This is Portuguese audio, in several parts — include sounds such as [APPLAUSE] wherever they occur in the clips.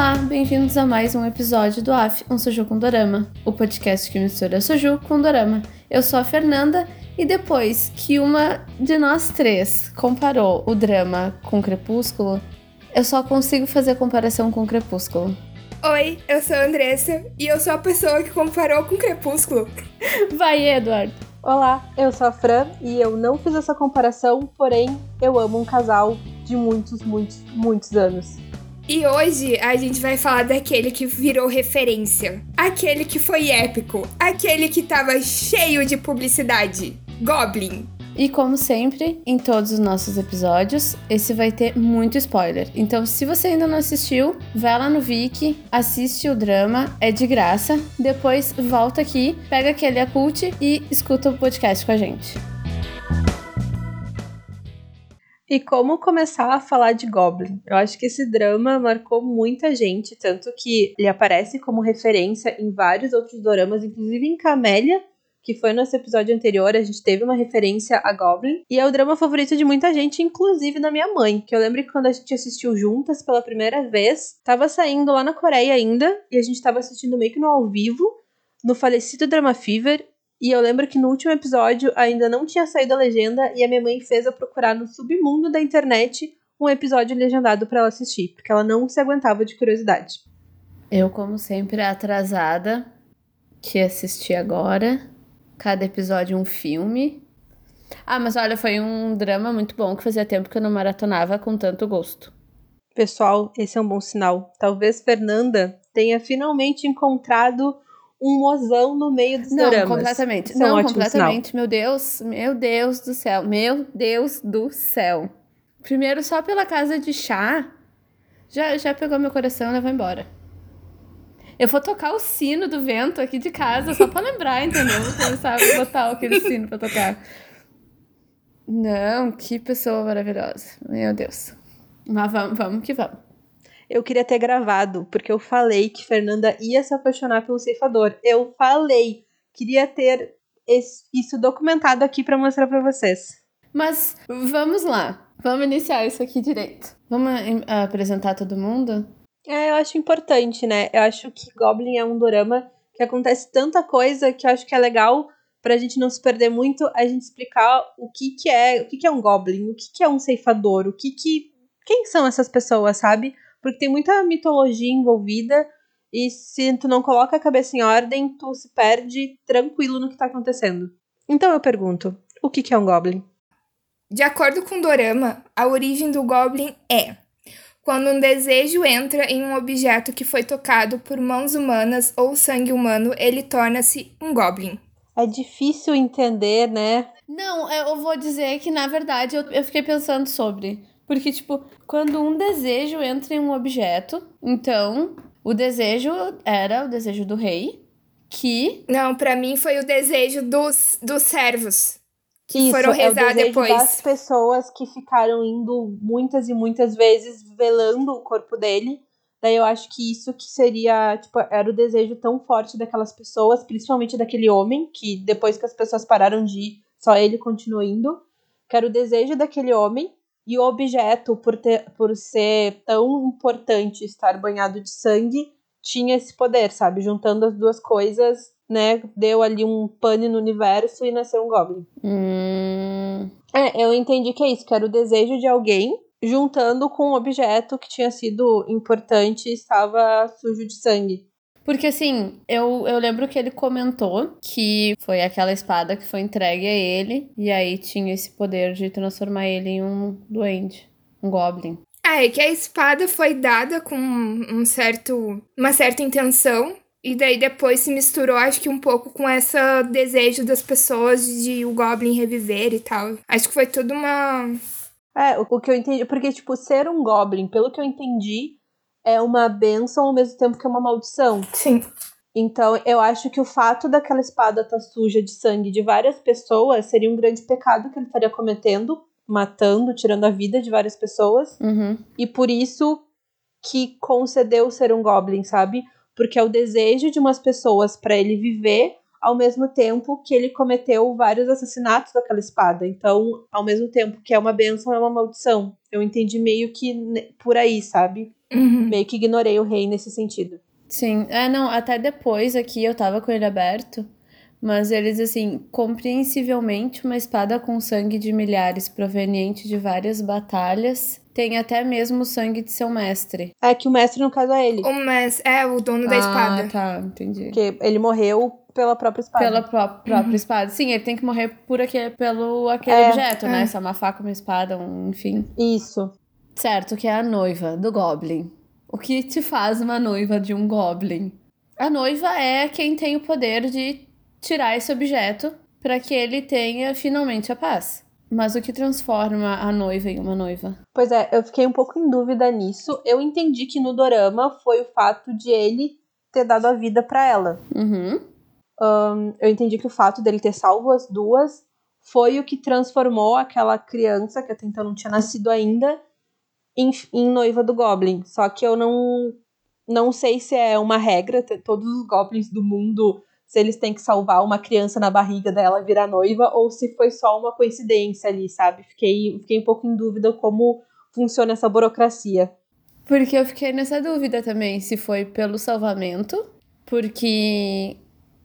Olá, bem-vindos a mais um episódio do AF, um Soju com Dorama, o podcast que mistura Soju com Dorama. Eu sou a Fernanda e depois que uma de nós três comparou o drama com Crepúsculo, eu só consigo fazer comparação com Crepúsculo. Oi, eu sou a Andressa e eu sou a pessoa que comparou com Crepúsculo. Vai, Eduardo. Olá, eu sou a Fran e eu não fiz essa comparação, porém eu amo um casal de muitos, muitos, muitos anos. E hoje a gente vai falar daquele que virou referência, aquele que foi épico, aquele que tava cheio de publicidade. Goblin. E como sempre, em todos os nossos episódios, esse vai ter muito spoiler. Então, se você ainda não assistiu, vai lá no Viki, assiste o drama, é de graça. Depois volta aqui, pega aquele acult e escuta o podcast com a gente. E como começar a falar de Goblin? Eu acho que esse drama marcou muita gente, tanto que ele aparece como referência em vários outros doramas, inclusive em Camélia, que foi nosso episódio anterior, a gente teve uma referência a Goblin. E é o drama favorito de muita gente, inclusive da minha mãe. Que eu lembro que quando a gente assistiu juntas pela primeira vez, tava saindo lá na Coreia ainda, e a gente tava assistindo meio que no ao vivo, no falecido Drama Fever. E eu lembro que no último episódio ainda não tinha saído a legenda, e a minha mãe fez eu procurar no submundo da internet um episódio legendado para ela assistir, porque ela não se aguentava de curiosidade. Eu, como sempre, atrasada, que assisti agora cada episódio um filme. Ah, mas olha, foi um drama muito bom que fazia tempo que eu não maratonava com tanto gosto. Pessoal, esse é um bom sinal. Talvez Fernanda tenha finalmente encontrado um mozão no meio dos não, dramas. Completamente. É não, completamente. Sinal. Meu Deus, meu Deus do céu. Meu Deus do céu. Primeiro, só pela casa de chá, já, já pegou meu coração e levou embora. Eu vou tocar o sino do vento aqui de casa, só pra lembrar, entendeu? Vou começar a botar aquele sino pra tocar. Não, que pessoa maravilhosa. Meu Deus. Mas vamos, vamos que vamos. Eu queria ter gravado, porque eu falei que Fernanda ia se apaixonar pelo ceifador. Eu falei. Queria ter esse, isso documentado aqui para mostrar para vocês. Mas vamos lá. Vamos iniciar isso aqui direito. Vamos apresentar todo mundo? É, eu acho importante, né? Eu acho que Goblin é um dorama que acontece tanta coisa que eu acho que é legal pra gente não se perder muito, a gente explicar o que que é, o que que é um Goblin, o que que é um ceifador, o que que... Quem são essas pessoas, sabe? Porque tem muita mitologia envolvida e se tu não coloca a cabeça em ordem, tu se perde tranquilo no que tá acontecendo. Então eu pergunto, o que que é um Goblin? De acordo com o Dorama, a origem do Goblin é quando um desejo entra em um objeto que foi tocado por mãos humanas ou sangue humano, ele torna-se um goblin. É difícil entender, né? Não, eu vou dizer que na verdade eu, eu fiquei pensando sobre. Porque, tipo, quando um desejo entra em um objeto, então o desejo era o desejo do rei, que. Não, para mim foi o desejo dos, dos servos que Isso, foram rezar é o depois. das pessoas que ficaram indo muitas e muitas vezes velando o corpo dele. Daí eu acho que isso que seria, tipo, era o desejo tão forte daquelas pessoas, principalmente daquele homem, que depois que as pessoas pararam de ir, só ele continuou indo. Que era o desejo daquele homem e o objeto, por, ter, por ser tão importante estar banhado de sangue, tinha esse poder, sabe? Juntando as duas coisas, né? Deu ali um pane no universo e nasceu um Goblin. Hum... É, eu entendi que é isso, que era o desejo de alguém juntando com um objeto que tinha sido importante e estava sujo de sangue. Porque assim, eu, eu lembro que ele comentou que foi aquela espada que foi entregue a ele, e aí tinha esse poder de transformar ele em um duende, um goblin. Ah, é que a espada foi dada com um certo, uma certa intenção, e daí depois se misturou, acho que um pouco com esse desejo das pessoas de o Goblin reviver e tal. Acho que foi tudo uma. É, o, o que eu entendi. Porque, tipo, ser um Goblin, pelo que eu entendi, é uma benção ao mesmo tempo que é uma maldição. Sim. Então, eu acho que o fato daquela espada estar tá suja de sangue de várias pessoas seria um grande pecado que ele estaria cometendo, matando, tirando a vida de várias pessoas. Uhum. E por isso que concedeu ser um Goblin, sabe? porque é o desejo de umas pessoas para ele viver ao mesmo tempo que ele cometeu vários assassinatos com aquela espada. Então, ao mesmo tempo que é uma benção, é uma maldição. Eu entendi meio que por aí, sabe? Uhum. Meio que ignorei o rei nesse sentido. Sim. É, não, até depois aqui eu tava com ele aberto. Mas eles, assim, compreensivelmente, uma espada com sangue de milhares proveniente de várias batalhas. Tem até mesmo o sangue de seu mestre. É que o mestre, no caso, é ele. O mes é o dono da ah, espada. tá, entendi. Porque ele morreu pela própria espada. Pela pró própria espada. Sim, ele tem que morrer por aquele, pelo aquele É, objeto, né? é. Se é uma faca, uma espada, um, enfim. Isso. Certo, que é a noiva do Goblin. O que te faz uma noiva de um Goblin? A noiva é quem tem o poder de tirar esse objeto para que ele tenha finalmente a paz. Mas o que transforma a noiva em uma noiva? Pois é, eu fiquei um pouco em dúvida nisso. Eu entendi que no dorama foi o fato de ele ter dado a vida pra ela. Uhum. Ahn, eu entendi que o fato dele ter salvo as duas foi o que transformou aquela criança, que até então não tinha nascido ainda, em, em noiva do Goblin. Só que eu não, não sei se é uma regra, todos os Goblins do mundo, se eles têm que salvar uma criança na barriga dela virar noiva, ou se foi só uma coincidência ali, sabe? Fiquei, fiquei um pouco em dúvida como funciona essa burocracia. Porque eu fiquei nessa dúvida também, se foi pelo salvamento, porque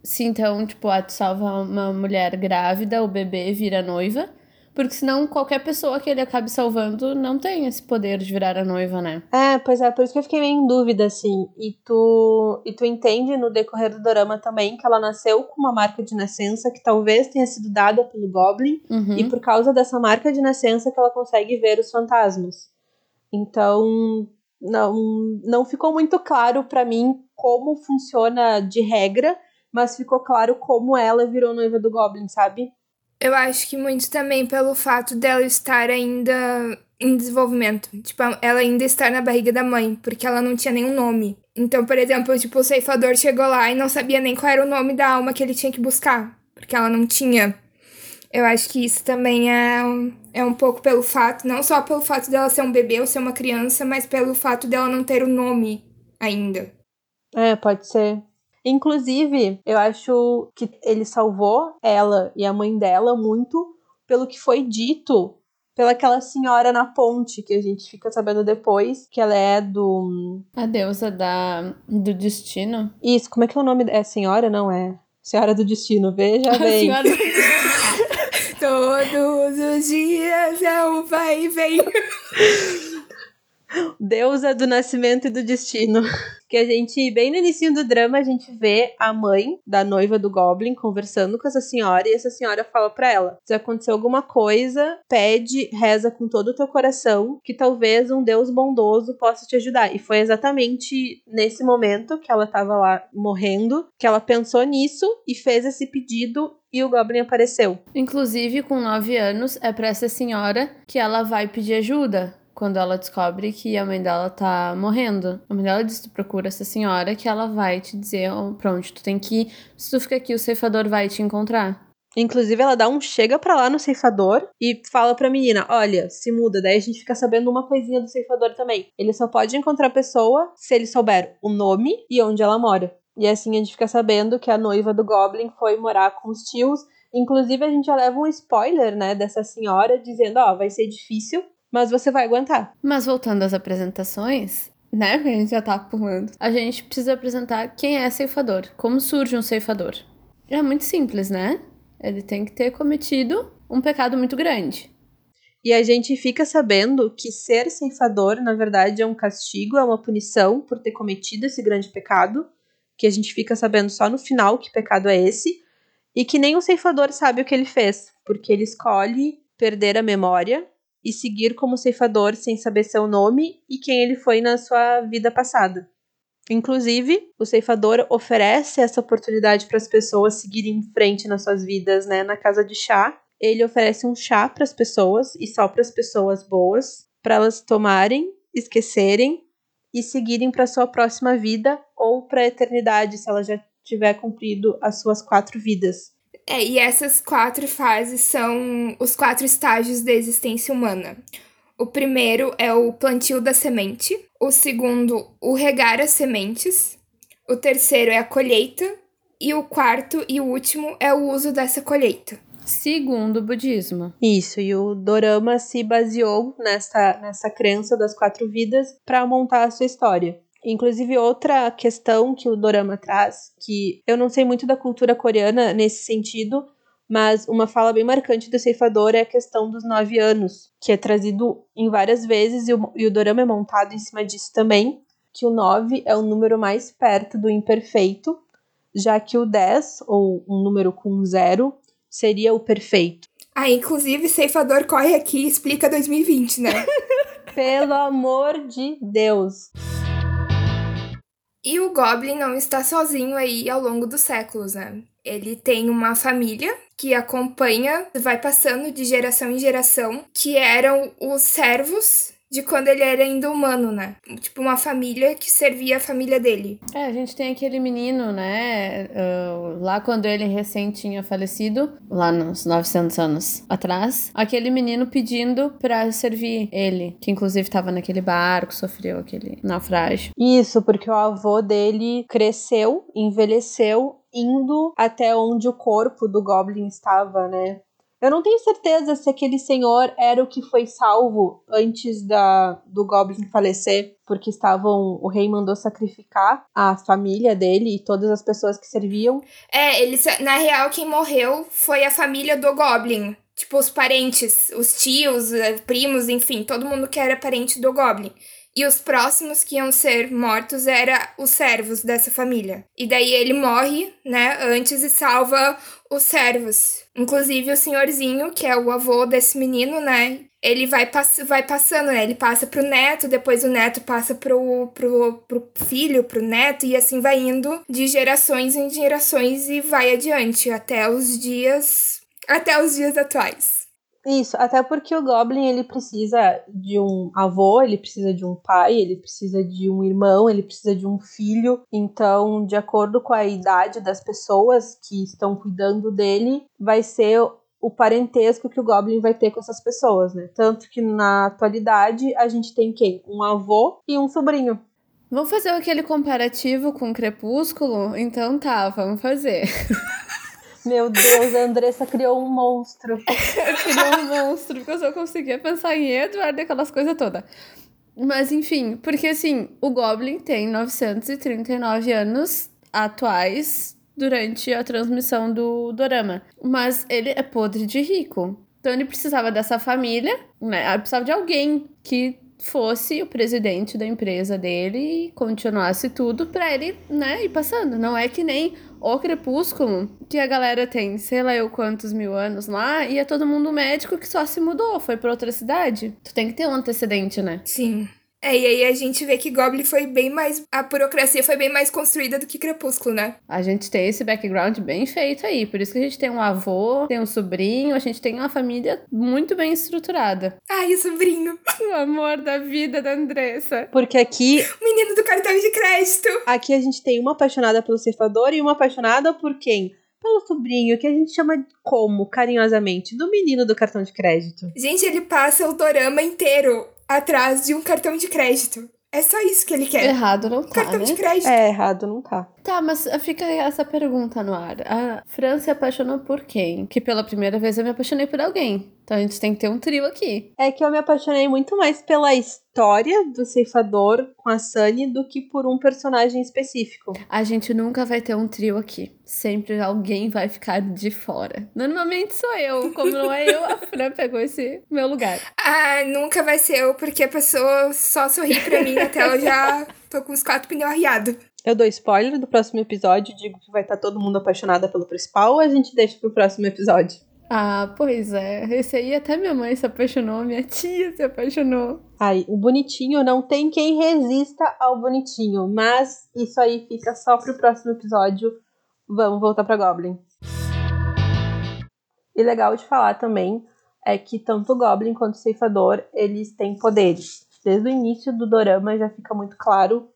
se então, tipo, ah, tu salva uma mulher grávida, o bebê vira noiva, porque senão qualquer pessoa que ele acabe salvando não tem esse poder de virar a noiva, né? É, pois é, por isso que eu fiquei meio em dúvida, assim. E tu, e tu entende no decorrer do dorama também que ela nasceu com uma marca de nascença que talvez tenha sido dada pelo Goblin, Uhum. e por causa dessa marca de nascença que ela consegue ver os fantasmas. Então, não, não ficou muito claro pra mim como funciona de regra, mas ficou claro como ela virou noiva do Goblin, sabe? Eu acho que muito também pelo fato dela estar ainda em desenvolvimento. Tipo, ela ainda estar na barriga da mãe, porque ela não tinha nenhum nome. Então, por exemplo, tipo, o ceifador chegou lá e não sabia nem qual era o nome da alma que ele tinha que buscar, porque ela não tinha. Eu acho que isso também é, um- é um pouco pelo fato, não só pelo fato dela ser um bebê ou ser uma criança, mas pelo fato dela não ter o nome ainda. É, pode ser. Inclusive, eu acho que ele salvou ela e a mãe dela muito pelo que foi dito pelaquela senhora na ponte, que a gente fica sabendo depois, que ela é do. A deusa da, do destino. Isso, como é que é o nome? É senhora? Não é? Senhora do Destino, veja [LAUGHS] A bem. senhora do [LAUGHS] Todos os dias é um vai e vem. [LAUGHS] Deusa do nascimento e do destino. [LAUGHS] Que a gente, bem no início do drama, a gente vê a mãe da noiva do Goblin conversando com essa senhora e essa senhora fala pra ela: se acontecer alguma coisa, pede, reza com todo o teu coração, que talvez um Deus bondoso possa te ajudar. E foi exatamente nesse momento que ela tava lá morrendo, que ela pensou nisso e fez esse pedido e o Goblin apareceu. Inclusive, com 9 anos, é pra essa senhora que ela vai pedir ajuda. Quando ela descobre que a mãe dela tá morrendo. A mãe dela diz: tu procura essa senhora que ela vai te dizer onde tu tem que ir. Se tu fica aqui, o ceifador vai te encontrar. Inclusive, ela dá um chega pra lá no ceifador e fala pra menina: olha, se muda. Daí a gente fica sabendo uma coisinha do ceifador também. Ele só pode encontrar a pessoa se ele souber o nome e onde ela mora. E assim a gente fica sabendo que a noiva do Goblin foi morar com os tios. Inclusive, a gente já leva um spoiler, né, dessa senhora dizendo: ó, vai ser difícil, mas você vai aguentar. Mas voltando às apresentações, né? Que a gente já tá pulando. A gente precisa apresentar quem é ceifador. Como surge um ceifador. É muito simples, né? Ele tem que ter cometido um pecado muito grande. E a gente fica sabendo que ser ceifador, na verdade, é um castigo, é uma punição por ter cometido esse grande pecado, que a gente fica sabendo só no final que pecado é esse, e que nem o ceifador sabe o que ele fez, porque ele escolhe perder a memória e seguir como ceifador sem saber seu nome e quem ele foi na sua vida passada. Inclusive, o ceifador oferece essa oportunidade para as pessoas seguirem em frente nas suas vidas, né, na casa de chá, ele oferece um chá para as pessoas e só para as pessoas boas, para elas tomarem, esquecerem e seguirem para sua próxima vida ou para a eternidade, se ela já tiver cumprido as suas quatro vidas. É, e essas quatro fases são os quatro estágios da existência humana. O primeiro é o plantio da semente, o segundo, o regar as sementes, o terceiro é a colheita, E o quarto e o último é o uso dessa colheita. Segundo o budismo. Isso, e o Dorama se baseou nessa, nessa crença das quatro vidas para montar a sua história. Inclusive, outra questão que o Dorama traz, que eu não sei muito da cultura coreana nesse sentido, mas uma fala bem marcante do ceifador é a questão dos nove anos, que é trazido em várias vezes, e o, e o Dorama é montado em cima disso também, que o nove é o número mais perto do imperfeito, já que o 10, ou um número com zero, seria o perfeito. Ah, inclusive, ceifador corre aqui e explica 2020, né? [LAUGHS] Pelo amor de Deus! E o Goblin não está sozinho aí ao longo dos séculos, né? Ele tem uma família que acompanha, vai passando de geração em geração, que eram os servos de quando ele era ainda humano, né? Tipo, uma família que servia a família dele. É, a gente tem aquele menino, né? Uh, lá quando ele recém tinha falecido, lá nos 900 anos atrás, aquele menino pedindo pra servir ele, que inclusive tava naquele barco, sofreu aquele naufrágio. Isso, porque o avô dele cresceu, envelheceu indo até onde o corpo do Goblin estava, né? Eu não tenho certeza se aquele senhor era o que foi salvo antes da, do Goblin falecer, porque estavam. O rei mandou sacrificar a família dele e todas as pessoas que serviam. É, ele, na real, quem morreu foi a família do Goblin. Tipo, os parentes, os tios, eh, primos, enfim, todo mundo que era parente do Goblin. E os próximos que iam ser mortos eram os servos dessa família. E daí ele morre, né, antes e salva os servos. Inclusive o senhorzinho, que é o avô desse menino, né? Ele vai, pass vai passando, né? Ele passa pro neto, depois o neto passa pro, pro, pro filho, pro neto, e assim vai indo de gerações em gerações e vai adiante até os dias. Até os dias atuais. Isso, até porque o Goblin ele precisa de um avô, ele precisa de um pai, ele precisa de um irmão, ele precisa de um filho. Então, de acordo com a idade das pessoas que estão cuidando dele, vai ser o parentesco que o Goblin vai ter com essas pessoas, né? Tanto que na atualidade a gente tem quem? Um avô e um sobrinho. Vamos fazer aquele comparativo com o Crepúsculo? Então tá, vamos fazer. [LAUGHS] Meu Deus, a Andressa criou um monstro. [LAUGHS] criou um monstro, porque eu só conseguia pensar em Edward e aquelas coisas todas. Mas enfim, porque assim, o Goblin tem 939 anos atuais durante a transmissão do Dorama. Mas ele é podre de rico. Então ele precisava dessa família, né? Ele precisava de alguém que fosse o presidente da empresa dele e continuasse tudo para ele, né, ir passando. Não é que nem o Crepúsculo, que a galera tem, sei lá eu quantos mil anos lá, e é todo mundo médico que só se mudou, foi para outra cidade. Tu tem que ter um antecedente, né? Sim. É, e aí a gente vê que Goblin foi bem mais. A burocracia foi bem mais construída do que Crepúsculo, né? A gente tem esse background bem feito aí. Por isso que a gente tem um avô, tem um sobrinho, a gente tem uma família muito bem estruturada. Ai, o sobrinho. O amor da vida da Andressa. Porque aqui. O menino do cartão de crédito. Aqui a gente tem uma apaixonada pelo ceifador e uma apaixonada por quem? pelo sobrinho, que a gente chama como, carinhosamente, do menino do cartão de crédito. Gente, ele passa o dorama inteiro atrás de um cartão de crédito. É só isso que ele quer. Errado não tá, Cartão né? de crédito. É, errado não tá. Tá, mas fica essa pergunta no ar. A Fran se apaixonou por quem? Que pela primeira vez eu me apaixonei por alguém. Então a gente tem que ter um trio aqui. É que eu me apaixonei muito mais pela história do ceifador com a Sunny do que por um personagem específico. A gente nunca vai ter um trio aqui. Sempre alguém vai ficar de fora. Normalmente sou eu. Como não é eu, a Fran pegou esse meu lugar. Ah, nunca vai ser eu, porque a pessoa só sorri pra mim até eu já tô com os quatro pneus arriados. Eu dou spoiler do próximo episódio, digo que vai estar todo mundo apaixonada pelo principal, ou a gente deixa pro próximo episódio? Ah, pois é. Esse aí até minha mãe se apaixonou, minha tia se apaixonou. Ai, o bonitinho não tem quem resista ao bonitinho, mas isso aí fica só pro próximo episódio. Vamos voltar pra Goblin. E legal de falar também é que tanto o Goblin quanto o Ceifador, eles têm poderes. Desde o início do dorama já fica muito claro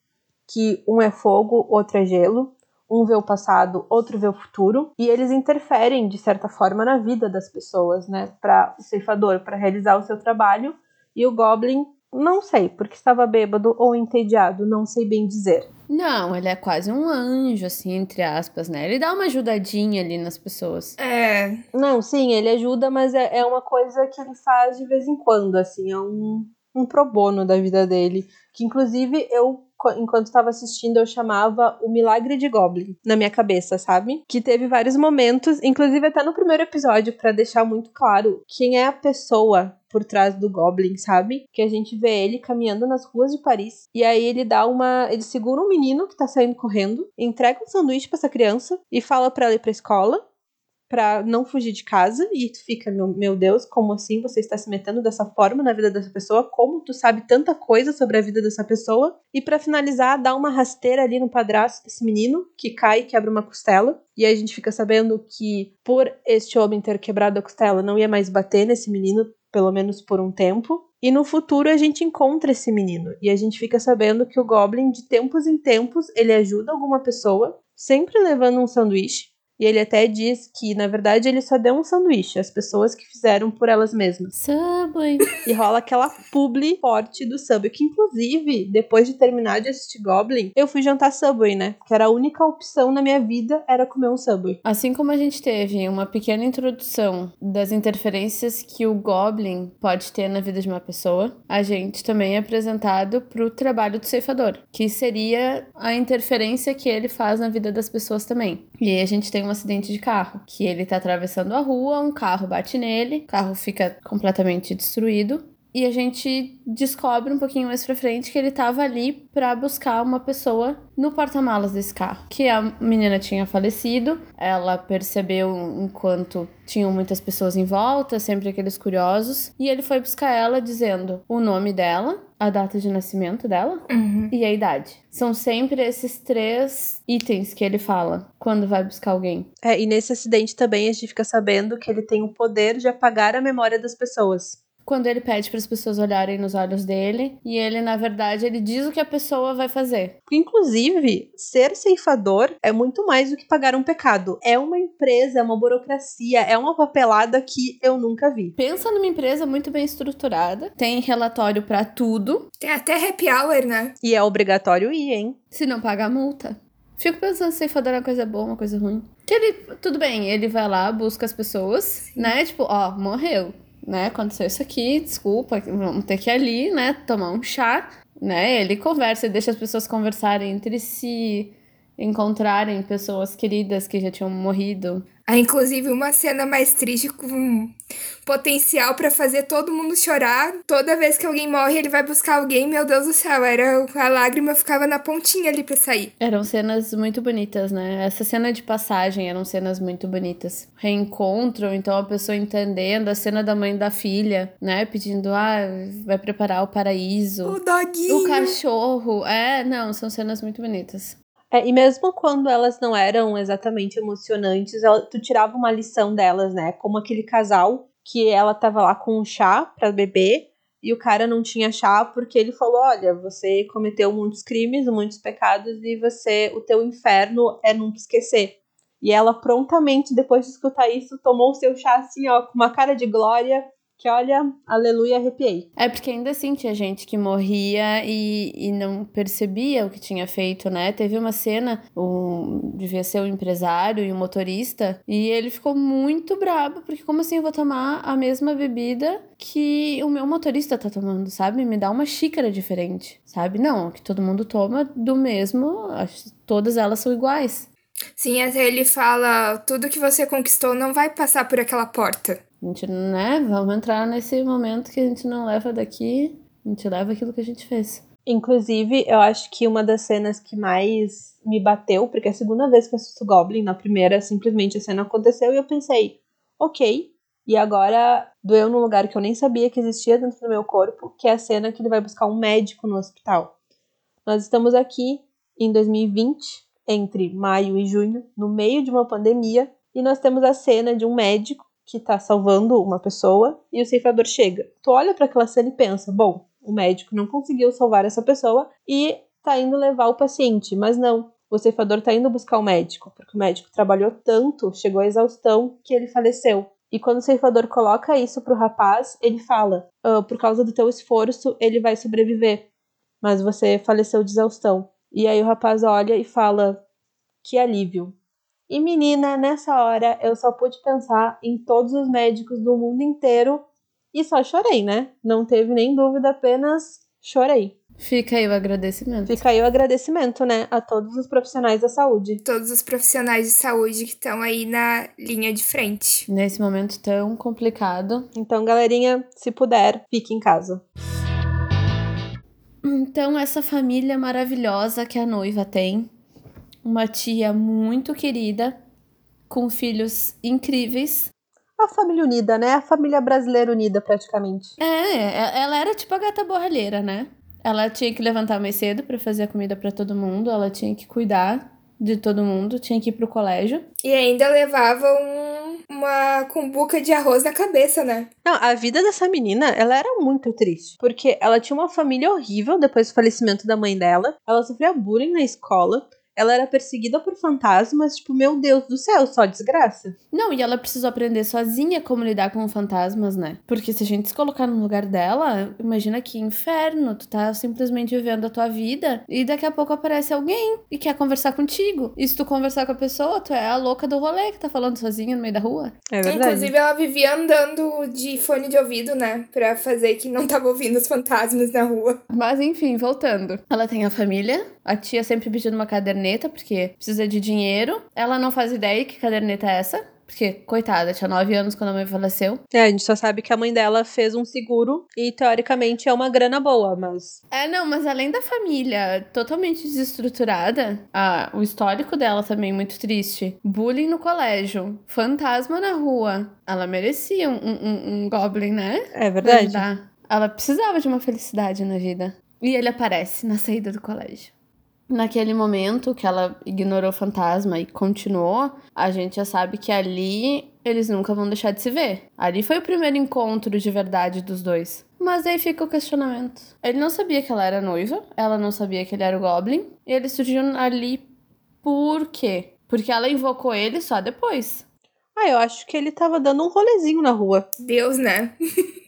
que um é fogo, outro é gelo, um vê o passado, outro vê o futuro, e eles interferem de certa forma na vida das pessoas, né, para o ceifador, para realizar o seu trabalho, e o Goblin Não sei, porque estava bêbado ou entediado, não sei bem dizer. Não, ele é quase um anjo, assim, entre aspas, né? Ele dá uma ajudadinha ali nas pessoas. É. Não, sim, ele ajuda, mas é, é uma coisa que ele faz de vez em quando, assim, é um, um pro bono da vida dele. Que inclusive eu enquanto estava assistindo, eu chamava o Milagre de Goblin na minha cabeça, sabe? Que teve vários momentos, inclusive até no primeiro episódio, para deixar muito claro quem é a pessoa por trás do Goblin, sabe? Que a gente vê ele caminhando nas ruas de Paris. E aí ele dá uma. Ele segura um menino que tá saindo correndo, entrega um sanduíche para essa criança e fala para ela ir pra escola para não fugir de casa e tu fica, meu, meu Deus, como assim você está se metendo dessa forma na vida dessa pessoa? Como tu sabe tanta coisa sobre a vida dessa pessoa? E para finalizar, dá uma rasteira ali no padrasto desse menino que cai e quebra uma costela. E aí a gente fica sabendo que por este homem ter quebrado a costela, não ia mais bater nesse menino, pelo menos por um tempo. E no futuro a gente encontra esse menino e a gente fica sabendo que o Goblin, de tempos em tempos, ele ajuda alguma pessoa, sempre levando um sanduíche e ele até diz que, na verdade, ele só deu um sanduíche às pessoas que fizeram por elas mesmas. Subway. E rola aquela publi forte do Subway, que inclusive, depois de terminar de assistir Goblin, eu fui jantar Subway, né? Que era a única opção na minha vida era comer um Subway. Assim como a gente teve uma pequena introdução das interferências que o Goblin pode ter na vida de uma pessoa, a gente também é apresentado pro trabalho do ceifador, que seria a interferência que ele faz na vida das pessoas também. E aí a gente tem um acidente de carro, que ele tá atravessando a rua, um carro bate nele, o carro fica completamente destruído. E a gente descobre um pouquinho mais pra frente que ele tava ali para buscar uma pessoa no porta-malas desse carro. Que a menina tinha falecido, ela percebeu enquanto tinham muitas pessoas em volta, sempre aqueles curiosos, e ele foi buscar ela dizendo o nome dela, a data de nascimento dela Uhum. e a idade. São sempre esses três itens que ele fala quando vai buscar alguém. É, e nesse acidente também a gente fica sabendo que ele tem o poder de apagar a memória das pessoas. Quando ele pede para as pessoas olharem nos olhos dele e ele, na verdade, ele diz o que a pessoa vai fazer. Inclusive, ser ceifador é muito mais do que pagar um pecado. É uma empresa, é uma burocracia, é uma papelada que eu nunca vi. Pensa numa empresa muito bem estruturada, tem relatório para tudo, Tem até happy hour, né? E é obrigatório ir, hein? se não paga a multa. Fico pensando se ceifador é uma coisa boa, uma coisa ruim. Que ele, tudo bem, ele vai lá, busca as pessoas, né? Tipo, ó, morreu, né? Aconteceu isso aqui, desculpa, vamos ter que ir ali, né? Tomar um chá, né? Ele conversa, ele deixa as pessoas conversarem entre si, encontrarem pessoas queridas que já tinham morrido. Há inclusive uma cena mais triste com potencial pra fazer todo mundo chorar. Toda vez que alguém morre, ele vai buscar alguém. Meu Deus do céu, era a lágrima ficava na pontinha ali pra sair. Eram cenas muito bonitas, né? Essa cena de passagem eram cenas muito bonitas. Reencontro, então a pessoa entendendo, a cena da mãe da filha, né? Pedindo, ah, vai preparar o paraíso. O doguinho. O cachorro. É, não, são cenas muito bonitas. É, e mesmo quando elas não eram exatamente emocionantes, ela- tu tirava uma lição delas, né? Como aquele casal que ela tava lá com um chá pra beber e o cara não tinha chá porque ele falou: "Olha, você cometeu muitos crimes, muitos pecados e você, o teu inferno é nunca esquecer". E ela prontamente depois de escutar isso tomou o seu chá assim, ó, com uma cara de glória que olha, aleluia, arrepiei. É porque ainda assim tinha gente que morria e, e não percebia o que tinha feito, né? Teve uma cena, o, devia ser o empresário e o motorista, e ele ficou muito brabo, porque como assim eu vou tomar a mesma bebida que o meu motorista tá tomando, sabe? Me dá uma xícara diferente, sabe? Não, que todo mundo toma do mesmo, todas elas são iguais. Sim, até ele fala: tudo que você conquistou não vai passar por aquela porta. A gente, né? Vamos entrar nesse momento que a gente não leva daqui, a gente leva aquilo que a gente fez. Inclusive, eu acho que uma das cenas que mais me bateu, porque é a segunda vez que eu assisto Goblin, na primeira, simplesmente a cena aconteceu e eu pensei, ok, e agora doeu num lugar que eu nem sabia que existia dentro do meu corpo, que é a cena que ele vai buscar um médico no hospital. Nós estamos aqui em 2020, entre maio e junho, no meio de uma pandemia, e nós temos a cena de um médico que tá salvando uma pessoa e o ceifador chega. Tu olha para aquela cena e pensa, bom, o médico não conseguiu salvar essa pessoa e tá indo levar o paciente, mas não. O ceifador tá indo buscar o médico, porque o médico trabalhou tanto, chegou à exaustão, que ele faleceu. E quando o ceifador coloca isso pro rapaz, ele fala: ah, por causa do teu esforço, ele vai sobreviver. Mas você faleceu de exaustão. E aí o rapaz olha e fala: que alívio. E menina, nessa hora eu só pude pensar em todos os médicos do mundo inteiro e só chorei, né? Não teve nem dúvida, apenas chorei. Fica aí o agradecimento. Fica aí o agradecimento, né, a todos os profissionais da saúde. Todos os profissionais de saúde que estão aí na linha de frente. Nesse momento tão complicado. Então, galerinha, se puder, fique em casa. Então, essa família maravilhosa que a noiva tem, uma tia muito querida, com filhos incríveis. A família unida, né? A família brasileira unida, praticamente. É, ela era tipo a gata borralheira, né? Ela tinha que levantar mais cedo para fazer a comida para todo mundo, ela tinha que cuidar de todo mundo, tinha que ir pro colégio. E ainda levava um, uma cumbuca de arroz na cabeça, né? Não, a vida dessa menina, ela era muito triste. Porque ela tinha uma família horrível depois do falecimento da mãe dela. Ela sofria bullying na escola. Ela era perseguida por fantasmas, tipo, meu Deus do céu, só desgraça. Não, e ela precisou aprender sozinha como lidar com fantasmas, né? Porque se a gente se colocar no lugar dela, imagina que inferno, tu tá simplesmente vivendo a tua vida e daqui a pouco aparece alguém e quer conversar contigo. E se tu conversar com a pessoa, tu é a louca do rolê que tá falando sozinha no meio da rua. É verdade. Inclusive, ela vivia andando de fone de ouvido, né? Pra fazer que não tava ouvindo os fantasmas na rua. Mas enfim, voltando. Ela tem a família, a tia sempre pedindo uma caderneta, porque precisa de dinheiro. Ela não faz ideia que caderneta é essa. Porque, coitada, tinha 9 anos quando a mãe faleceu. É, a gente só sabe que a mãe dela fez um seguro e, teoricamente, é uma grana boa, mas. É, não, mas além da família totalmente desestruturada, a, o histórico dela também muito triste. Bullying no colégio, fantasma na rua. Ela merecia um, um, um Goblin, né? É verdade. Ela precisava de uma felicidade na vida. E ele aparece na saída do colégio. Naquele momento que ela ignorou o fantasma e continuou, a gente já sabe que ali eles nunca vão deixar de se ver. Ali foi o primeiro encontro de verdade dos dois. Mas aí fica o questionamento. Ele não sabia que ela era noiva, ela não sabia que ele era o Goblin, e ele surgiu ali por quê? Porque ela invocou ele só depois. Ah, eu acho que ele tava dando um rolezinho na rua. Deus, né? [LAUGHS]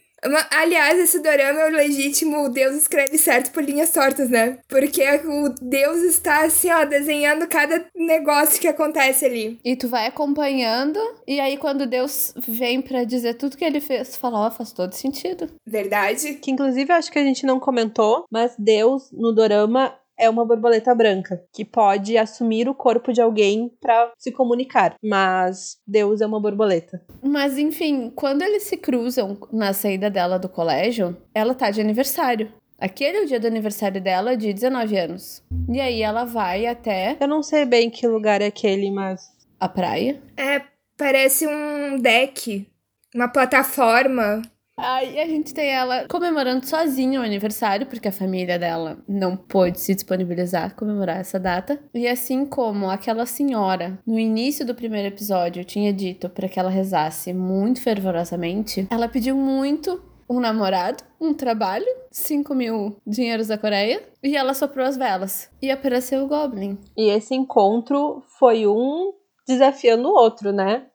Aliás, esse dorama é o legítimo Deus escreve certo por linhas tortas, né? Porque o Deus está assim, ó, desenhando cada negócio que acontece ali. E tu vai acompanhando, e aí quando Deus vem para dizer tudo que ele fez, tu fala, ó, faz todo sentido. Verdade. Que inclusive eu acho que a gente não comentou, mas Deus no dorama é uma borboleta branca, que pode assumir o corpo de alguém para se comunicar, mas Deus é uma borboleta. Mas enfim, quando eles se cruzam na saída dela do colégio, ela tá de aniversário. Aquele é o dia do aniversário dela, de 19 anos. E aí ela vai até. Eu não sei bem que lugar é aquele, mas. A praia. É, parece um deck, uma plataforma Aí a gente tem ela comemorando sozinha o aniversário, porque a família dela não pôde se disponibilizar a comemorar essa data. E assim como aquela senhora, no início do primeiro episódio, tinha dito para que ela rezasse muito fervorosamente, ela pediu muito um namorado, um trabalho, 5 mil dinheiros da Coreia, e ela soprou as velas. E apareceu o Goblin. E esse encontro foi um desafiando o outro, né?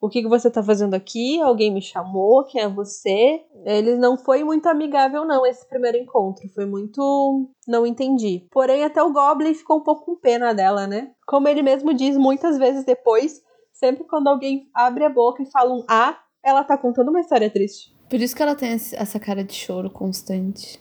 O que, que você tá fazendo aqui? Alguém me chamou? Quem é você? Ele não foi muito amigável, não, esse primeiro encontro. Foi muito. Não entendi. Porém, até o Goblin ficou um pouco com pena dela, né? Como ele mesmo diz muitas vezes depois, sempre quando alguém abre a boca e fala um A, ela tá contando uma história triste. Por isso que ela tem essa cara de choro constante.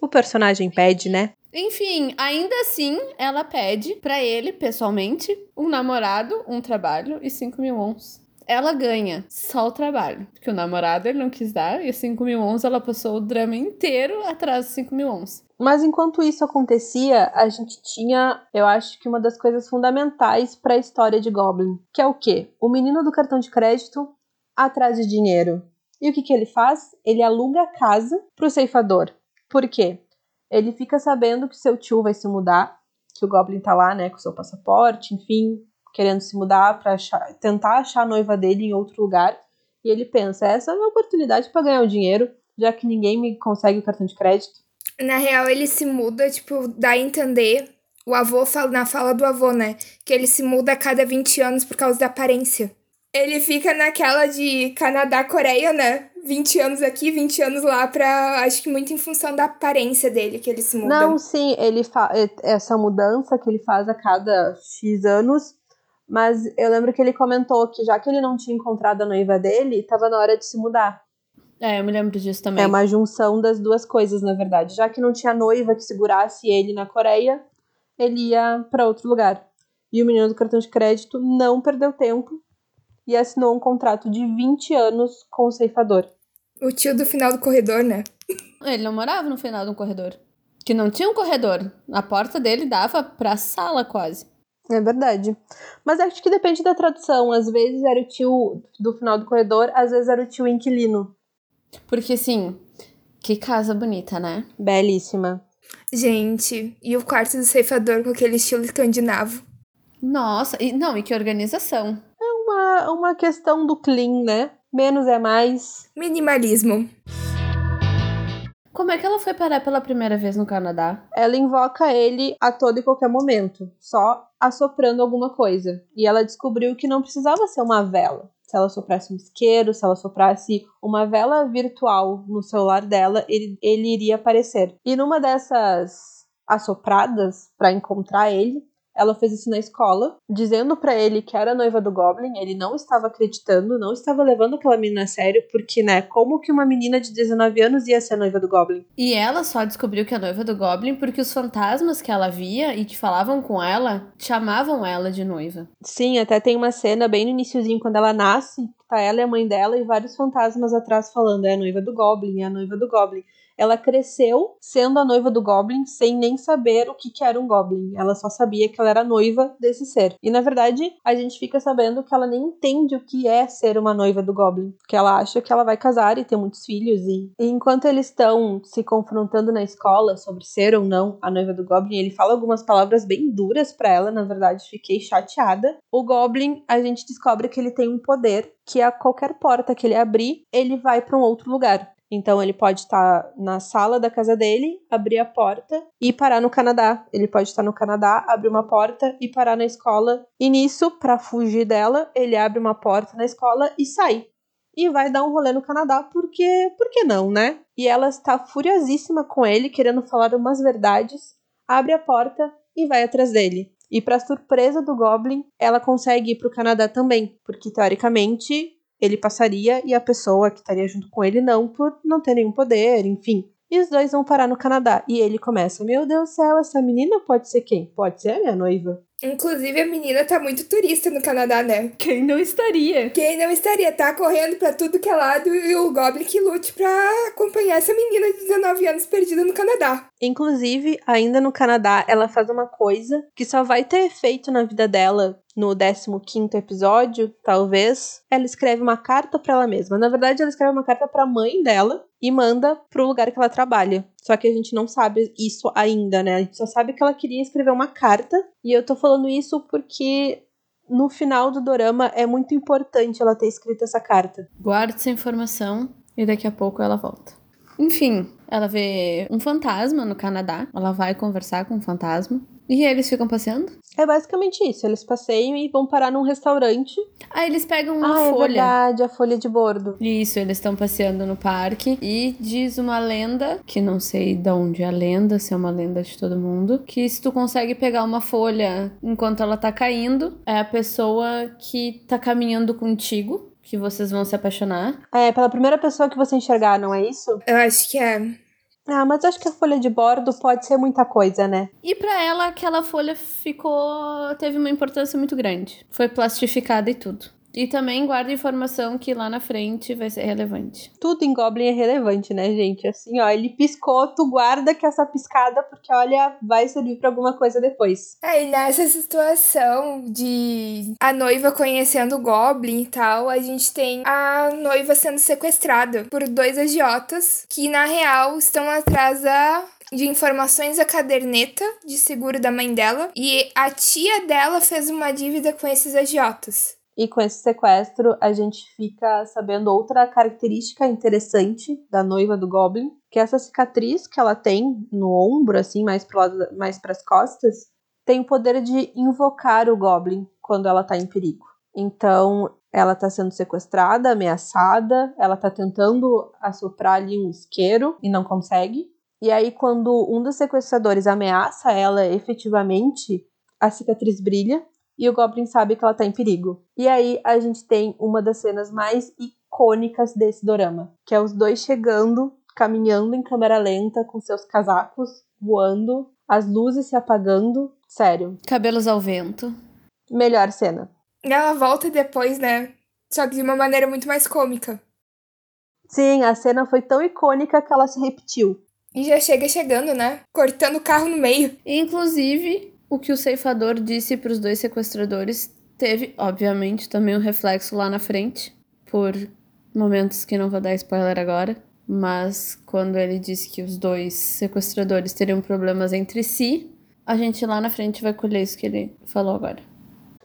O personagem pede, né? Enfim, ainda assim, ela pede para ele, pessoalmente, um namorado, um trabalho e 5 mil ons. Ela ganha só o trabalho, porque o namorado ele não quis dar, e 5 mil ons ela passou o drama inteiro atrás dos 5 mil ons. Mas enquanto isso acontecia, a gente tinha, eu acho que uma das coisas fundamentais para a história de Goblin, que é o quê? O menino do cartão de crédito atrás de dinheiro. E o que, que ele faz? Ele aluga a casa pro ceifador. Por quê? Ele fica sabendo que seu tio vai se mudar, que o Goblin tá lá, né, com seu passaporte, enfim, querendo se mudar para tentar achar a noiva dele em outro lugar. E ele pensa, essa é uma oportunidade para ganhar o dinheiro, já que ninguém me consegue o cartão de crédito. Na real, ele se muda, tipo, dá a entender. O avô fala na fala do avô, né? Que ele se muda a cada 20 anos por causa da aparência. Ele fica naquela de Canadá-Coreia, né? 20 anos aqui, 20 anos lá, pra. Acho que muito em função da aparência dele que ele se muda. Não, sim, ele fa... essa mudança que ele faz a cada X anos. Mas eu lembro que ele comentou que já que ele não tinha encontrado a noiva dele, tava na hora de se mudar. É, eu me lembro disso também. É uma junção das duas coisas, na verdade. Já que não tinha noiva que segurasse ele na Coreia, ele ia para outro lugar. E o menino do cartão de crédito não perdeu tempo e assinou um contrato de 20 anos com o ceifador. O tio do final do corredor, né? Ele não morava no final do corredor. Que não tinha um corredor. A porta dele dava pra sala quase. É verdade. Mas acho que depende da tradução. Às vezes era o tio do final do corredor, às vezes era o tio inquilino. Porque, assim, que casa bonita, né? Belíssima. Gente, e o quarto do ceifador com aquele estilo escandinavo. Nossa, e não, e que organização. Uma, uma questão do clean, né? Menos é mais. Minimalismo. Como é que ela foi parar pela primeira vez no Canadá? Ela invoca ele a todo e qualquer momento, só assoprando alguma coisa. E ela descobriu que não precisava ser uma vela se ela soprasse um isqueiro, se ela soprasse uma vela virtual no celular dela, ele, ele iria aparecer. E numa dessas assopradas para encontrar ele, ela fez isso na escola, dizendo para ele que era noiva do Goblin. Ele não estava acreditando, não estava levando aquela menina a sério, porque, né, como que uma menina de 19 anos ia ser noiva do Goblin? E ela só descobriu que é noiva do Goblin porque os fantasmas que ela via e que falavam com ela chamavam ela de noiva. Sim, até tem uma cena bem no iníciozinho, quando ela nasce, tá ela e a mãe dela e vários fantasmas atrás falando: é a noiva do Goblin, é a noiva do Goblin. Ela cresceu sendo a noiva do Goblin sem nem saber o que, que era um Goblin. Ela só sabia que ela era noiva desse ser. E na verdade, a gente fica sabendo que ela nem entende o que é ser uma noiva do Goblin. Porque ela acha que ela vai casar e ter muitos filhos. E, e enquanto eles estão se confrontando na escola sobre ser ou não a noiva do Goblin, ele fala algumas palavras bem duras para ela. Na verdade, fiquei chateada. O Goblin, a gente descobre que ele tem um poder que a qualquer porta que ele abrir, ele vai para um outro lugar. Então ele pode estar tá na sala da casa dele, abrir a porta e parar no Canadá. Ele pode estar tá no Canadá, abrir uma porta e parar na escola. E nisso, para fugir dela, ele abre uma porta na escola e sai. E vai dar um rolê no Canadá, porque, por que não, né? E ela está furiosíssima com ele, querendo falar umas verdades, abre a porta e vai atrás dele. E para surpresa do Goblin, ela consegue ir para o Canadá também, porque teoricamente ele passaria e a pessoa que estaria junto com ele não, por não ter nenhum poder, enfim. E os dois vão parar no Canadá. E ele começa: Meu Deus do céu, essa menina pode ser quem? Pode ser a minha noiva. Inclusive, a menina tá muito turista no Canadá, né? Quem não estaria? Quem não estaria? Tá correndo pra tudo que é lado e o Goblin que lute pra acompanhar essa menina de 19 anos perdida no Canadá. Inclusive, ainda no Canadá, ela faz uma coisa que só vai ter efeito na vida dela no 15 episódio, talvez. Ela escreve uma carta para ela mesma. Na verdade, ela escreve uma carta para a mãe dela e manda pro lugar que ela trabalha. Só que a gente não sabe isso ainda, né? A gente só sabe que ela queria escrever uma carta. E eu tô falando isso porque no final do dorama é muito importante ela ter escrito essa carta. Guarde essa informação e daqui a pouco ela volta. Enfim, ela vê um fantasma no Canadá. Ela vai conversar com o um fantasma. E eles ficam passeando? É basicamente isso. Eles passeiam e vão parar num restaurante. Ah, eles pegam uma ah, folha. É verdade, a folha de bordo. Isso, eles estão passeando no parque e diz uma lenda, que não sei de onde é a lenda, se é uma lenda de todo mundo, que se tu consegue pegar uma folha enquanto ela tá caindo, é a pessoa que tá caminhando contigo, que vocês vão se apaixonar. É, pela primeira pessoa que você enxergar, não é isso? Eu acho que é. Ah, mas acho que a folha de bordo pode ser muita coisa, né? E para ela, aquela folha ficou. teve uma importância muito grande. Foi plastificada e tudo. E também guarda informação que lá na frente vai ser relevante. Tudo em Goblin é relevante, né, gente? Assim, ó, ele piscou, tu guarda que essa piscada, porque olha, vai servir para alguma coisa depois. É, e nessa situação de a noiva conhecendo o Goblin e tal, a gente tem a noiva sendo sequestrada por dois agiotas que, na real, estão atrás da de informações da caderneta de seguro da mãe dela e a tia dela fez uma dívida com esses agiotas. E com esse sequestro, a gente fica sabendo outra característica interessante da noiva do Goblin, que essa cicatriz que ela tem no ombro, assim, mais para mais as costas, tem o poder de invocar o Goblin quando ela tá em perigo. Então, ela tá sendo sequestrada, ameaçada, ela tá tentando assoprar ali um isqueiro e não consegue. E aí, quando um dos sequestradores ameaça ela efetivamente, a cicatriz brilha e o Goblin sabe que ela tá em perigo. E aí a gente tem uma das cenas mais icônicas desse dorama, que é os dois chegando, caminhando em câmera lenta com seus casacos voando, as luzes se apagando. Sério. Cabelos ao vento. Melhor cena. Ela volta depois, né? Só que de uma maneira muito mais cômica. Sim, a cena foi tão icônica que ela se repetiu. E já chega chegando, né? Cortando o carro no meio. Inclusive, o que o ceifador disse para os dois sequestradores teve, obviamente, também um reflexo lá na frente, por momentos que não vou dar spoiler agora. Mas quando ele disse que os dois sequestradores teriam problemas entre si, a gente lá na frente vai colher isso que ele falou agora.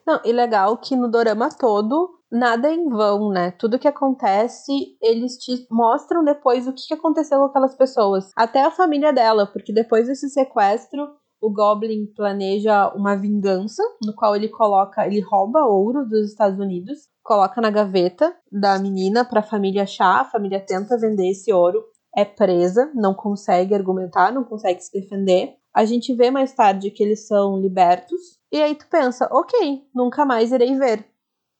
Não, e legal que no dorama todo nada é em vão, né? Tudo que acontece, eles te mostram depois o que aconteceu com aquelas pessoas. Até a família dela, porque depois desse sequestro, o Goblin planeja uma vingança, no qual ele coloca, ele rouba ouro dos Estados Unidos, coloca na gaveta da menina para a família achar, a família tenta vender esse ouro, é presa, não consegue argumentar, não consegue se defender. A gente vê mais tarde que eles são libertos, e aí tu pensa, ok, nunca mais irei ver.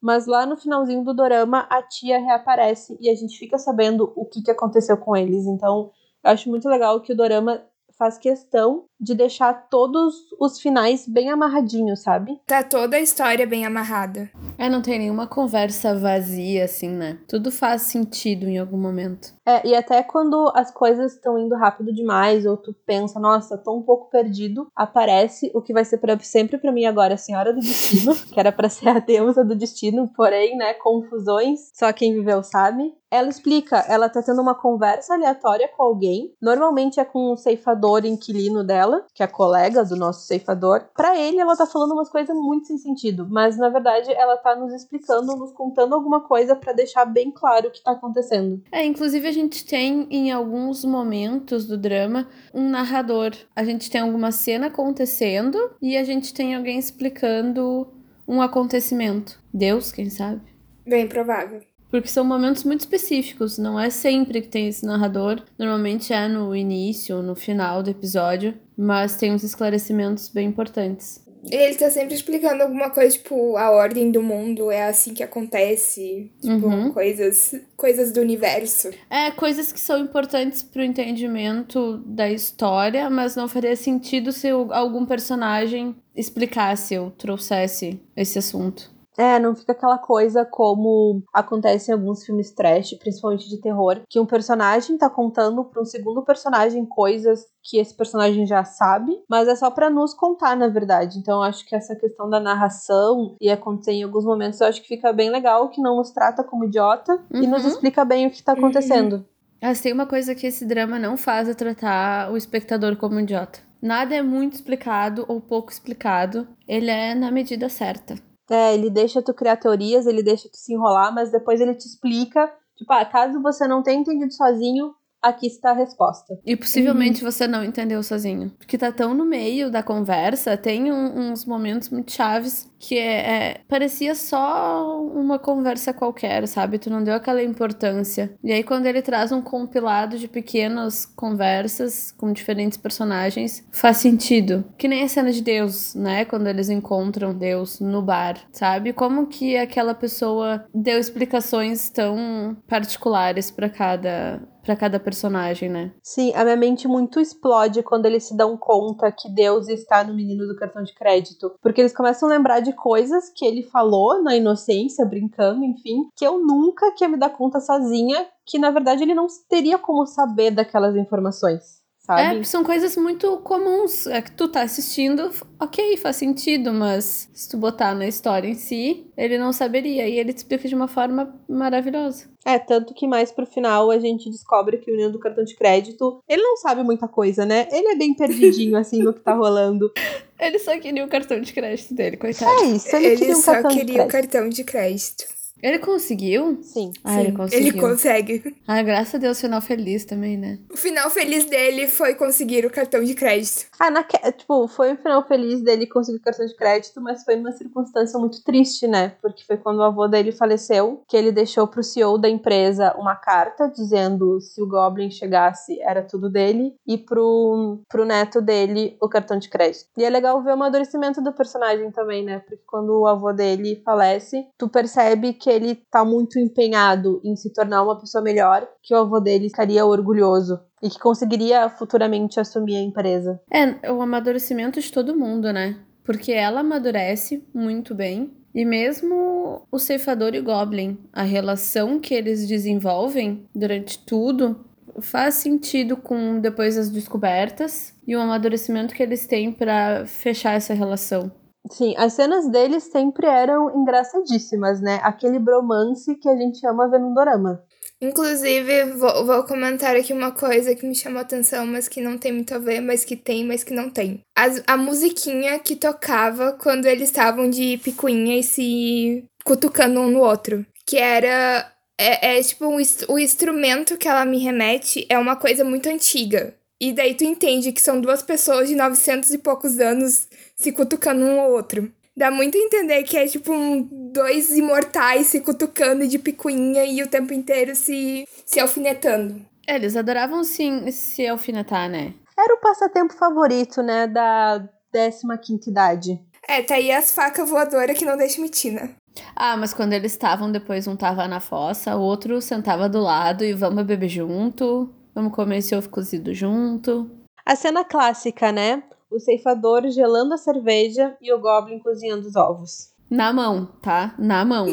Mas lá no finalzinho do dorama, a tia reaparece e a gente fica sabendo o que, que aconteceu com eles. Então, eu acho muito legal que o dorama faz questão de deixar todos os finais bem amarradinhos, sabe? Tá toda a história bem amarrada. É, não tem nenhuma conversa vazia, assim, né? Tudo faz sentido em algum momento. É, e até quando as coisas estão indo rápido demais, ou tu pensa, nossa, tô um pouco perdido, aparece o que vai ser pra, sempre para mim agora a Senhora do Destino, [LAUGHS] que era para ser a deusa do destino, porém, né, confusões, só quem viveu sabe. Ela explica, ela tá tendo uma conversa aleatória com alguém, normalmente é com um ceifador inquilino dela, que é colega do nosso ceifador. Para ele, ela tá falando umas coisas muito sem sentido, mas na verdade ela tá nos explicando, nos contando alguma coisa para deixar bem claro o que tá acontecendo. É, inclusive a gente tem em alguns momentos do drama um narrador. A gente tem alguma cena acontecendo e a gente tem alguém explicando um acontecimento. Deus, quem sabe? Bem provável. Porque são momentos muito específicos, não é sempre que tem esse narrador. Normalmente é no início, no final do episódio, mas tem uns esclarecimentos bem importantes. Ele tá sempre explicando alguma coisa, tipo, a ordem do mundo é assim que acontece. Tipo, Uhum. coisas, coisas do universo. É, coisas que são importantes pro entendimento da história, mas não faria sentido se algum personagem explicasse ou trouxesse esse assunto. É, não fica aquela coisa como acontece em alguns filmes trash, principalmente de terror, que um personagem tá contando pra um segundo personagem coisas que esse personagem já sabe, mas é só pra nos contar, na verdade. Então, eu acho que essa questão da narração e acontecer em alguns momentos, eu acho que fica bem legal, que não nos trata como idiota e nos Uhum. explica bem o que tá acontecendo. Mas tem uma coisa que esse drama não faz é tratar o espectador como idiota. Nada é muito explicado ou pouco explicado. Ele é na medida certa. É, ele deixa tu criar teorias, ele deixa tu se enrolar, mas depois ele te explica, tipo, ah, caso você não tenha entendido sozinho, aqui está a resposta. E possivelmente você não entendeu sozinho. Porque tá tão no meio da conversa, tem um- uns momentos muito chaves que é, é- parecia só uma conversa qualquer, sabe? Tu não deu aquela importância. E aí, quando ele traz um compilado de pequenas conversas com diferentes personagens, faz sentido. Que nem a cena de Deus, né? Quando eles encontram Deus no bar, sabe? Como que aquela pessoa deu explicações tão particulares pra cada para cada personagem, né? Sim, a minha mente muito explode quando eles se dão conta que Deus está no menino do cartão de crédito. Porque eles começam a lembrar de coisas que ele falou na inocência, brincando, enfim, que eu nunca queria me dar conta sozinha, que na verdade ele não teria como saber daquelas informações. Sabe? É, são coisas muito comuns. É que tu tá assistindo, ok, faz sentido, mas se tu botar na história em si, ele não saberia. E ele te explica de uma forma maravilhosa. É, tanto que mais pro final a gente descobre que o menino do cartão de crédito, ele não sabe muita coisa, né? Ele é bem perdidinho, [LAUGHS] assim, no que tá rolando. Ele só queria o cartão de crédito dele, coitado. É isso, ele, Ele, queria um só cartão de queria o cartão de crédito. Ele conseguiu? Sim. Ah, ele Sim, conseguiu. ele consegue. Ah, graças a Deus, final feliz também, né? O final feliz dele foi conseguir o cartão de crédito. Ah, na, tipo, foi um final feliz dele conseguir cartão de crédito, mas foi numa circunstância muito triste, né? Porque foi quando o avô dele faleceu, que ele deixou pro CEO da empresa uma carta dizendo se o Goblin chegasse, era tudo dele, e pro, pro neto dele o cartão de crédito. E é legal ver o amadurecimento do personagem também, né? Porque quando o avô dele falece, tu percebe que ele tá muito empenhado em se tornar uma pessoa melhor, que o avô dele ficaria orgulhoso e que conseguiria futuramente assumir a empresa. É, o amadurecimento de todo mundo, né? Porque ela amadurece muito bem. E mesmo o ceifador e o Goblin, a relação que eles desenvolvem durante tudo faz sentido com depois das descobertas e o amadurecimento que eles têm pra fechar essa relação. Sim, as cenas deles sempre eram engraçadíssimas, né? Aquele bromance que a gente ama ver no dorama. Inclusive, vou, vou comentar aqui uma coisa que me chamou atenção, mas que não tem muito a ver, mas que tem, mas que não tem. As- a musiquinha que tocava quando eles estavam de picuinha e se cutucando um no outro. Que era. É, é tipo, ins- o instrumento que ela me remete é uma coisa muito antiga. E daí tu entende que são duas pessoas de 900 e poucos anos se cutucando um ao outro. Dá muito a entender que é tipo um, dois imortais se cutucando de picuinha e o tempo inteiro se, se alfinetando. É, eles adoravam sim se alfinetar, né? Era o passatempo favorito, né? Da 15 idade. É, tá aí as facas voadoras que não deixam mitina. Ah, mas quando eles estavam, depois um tava na fossa, o outro sentava do lado e vamos beber junto, vamos comer esse ovo cozido junto. A cena clássica, né? O ceifador gelando a cerveja e o Goblin cozinhando os ovos. Na mão, tá? Na mão.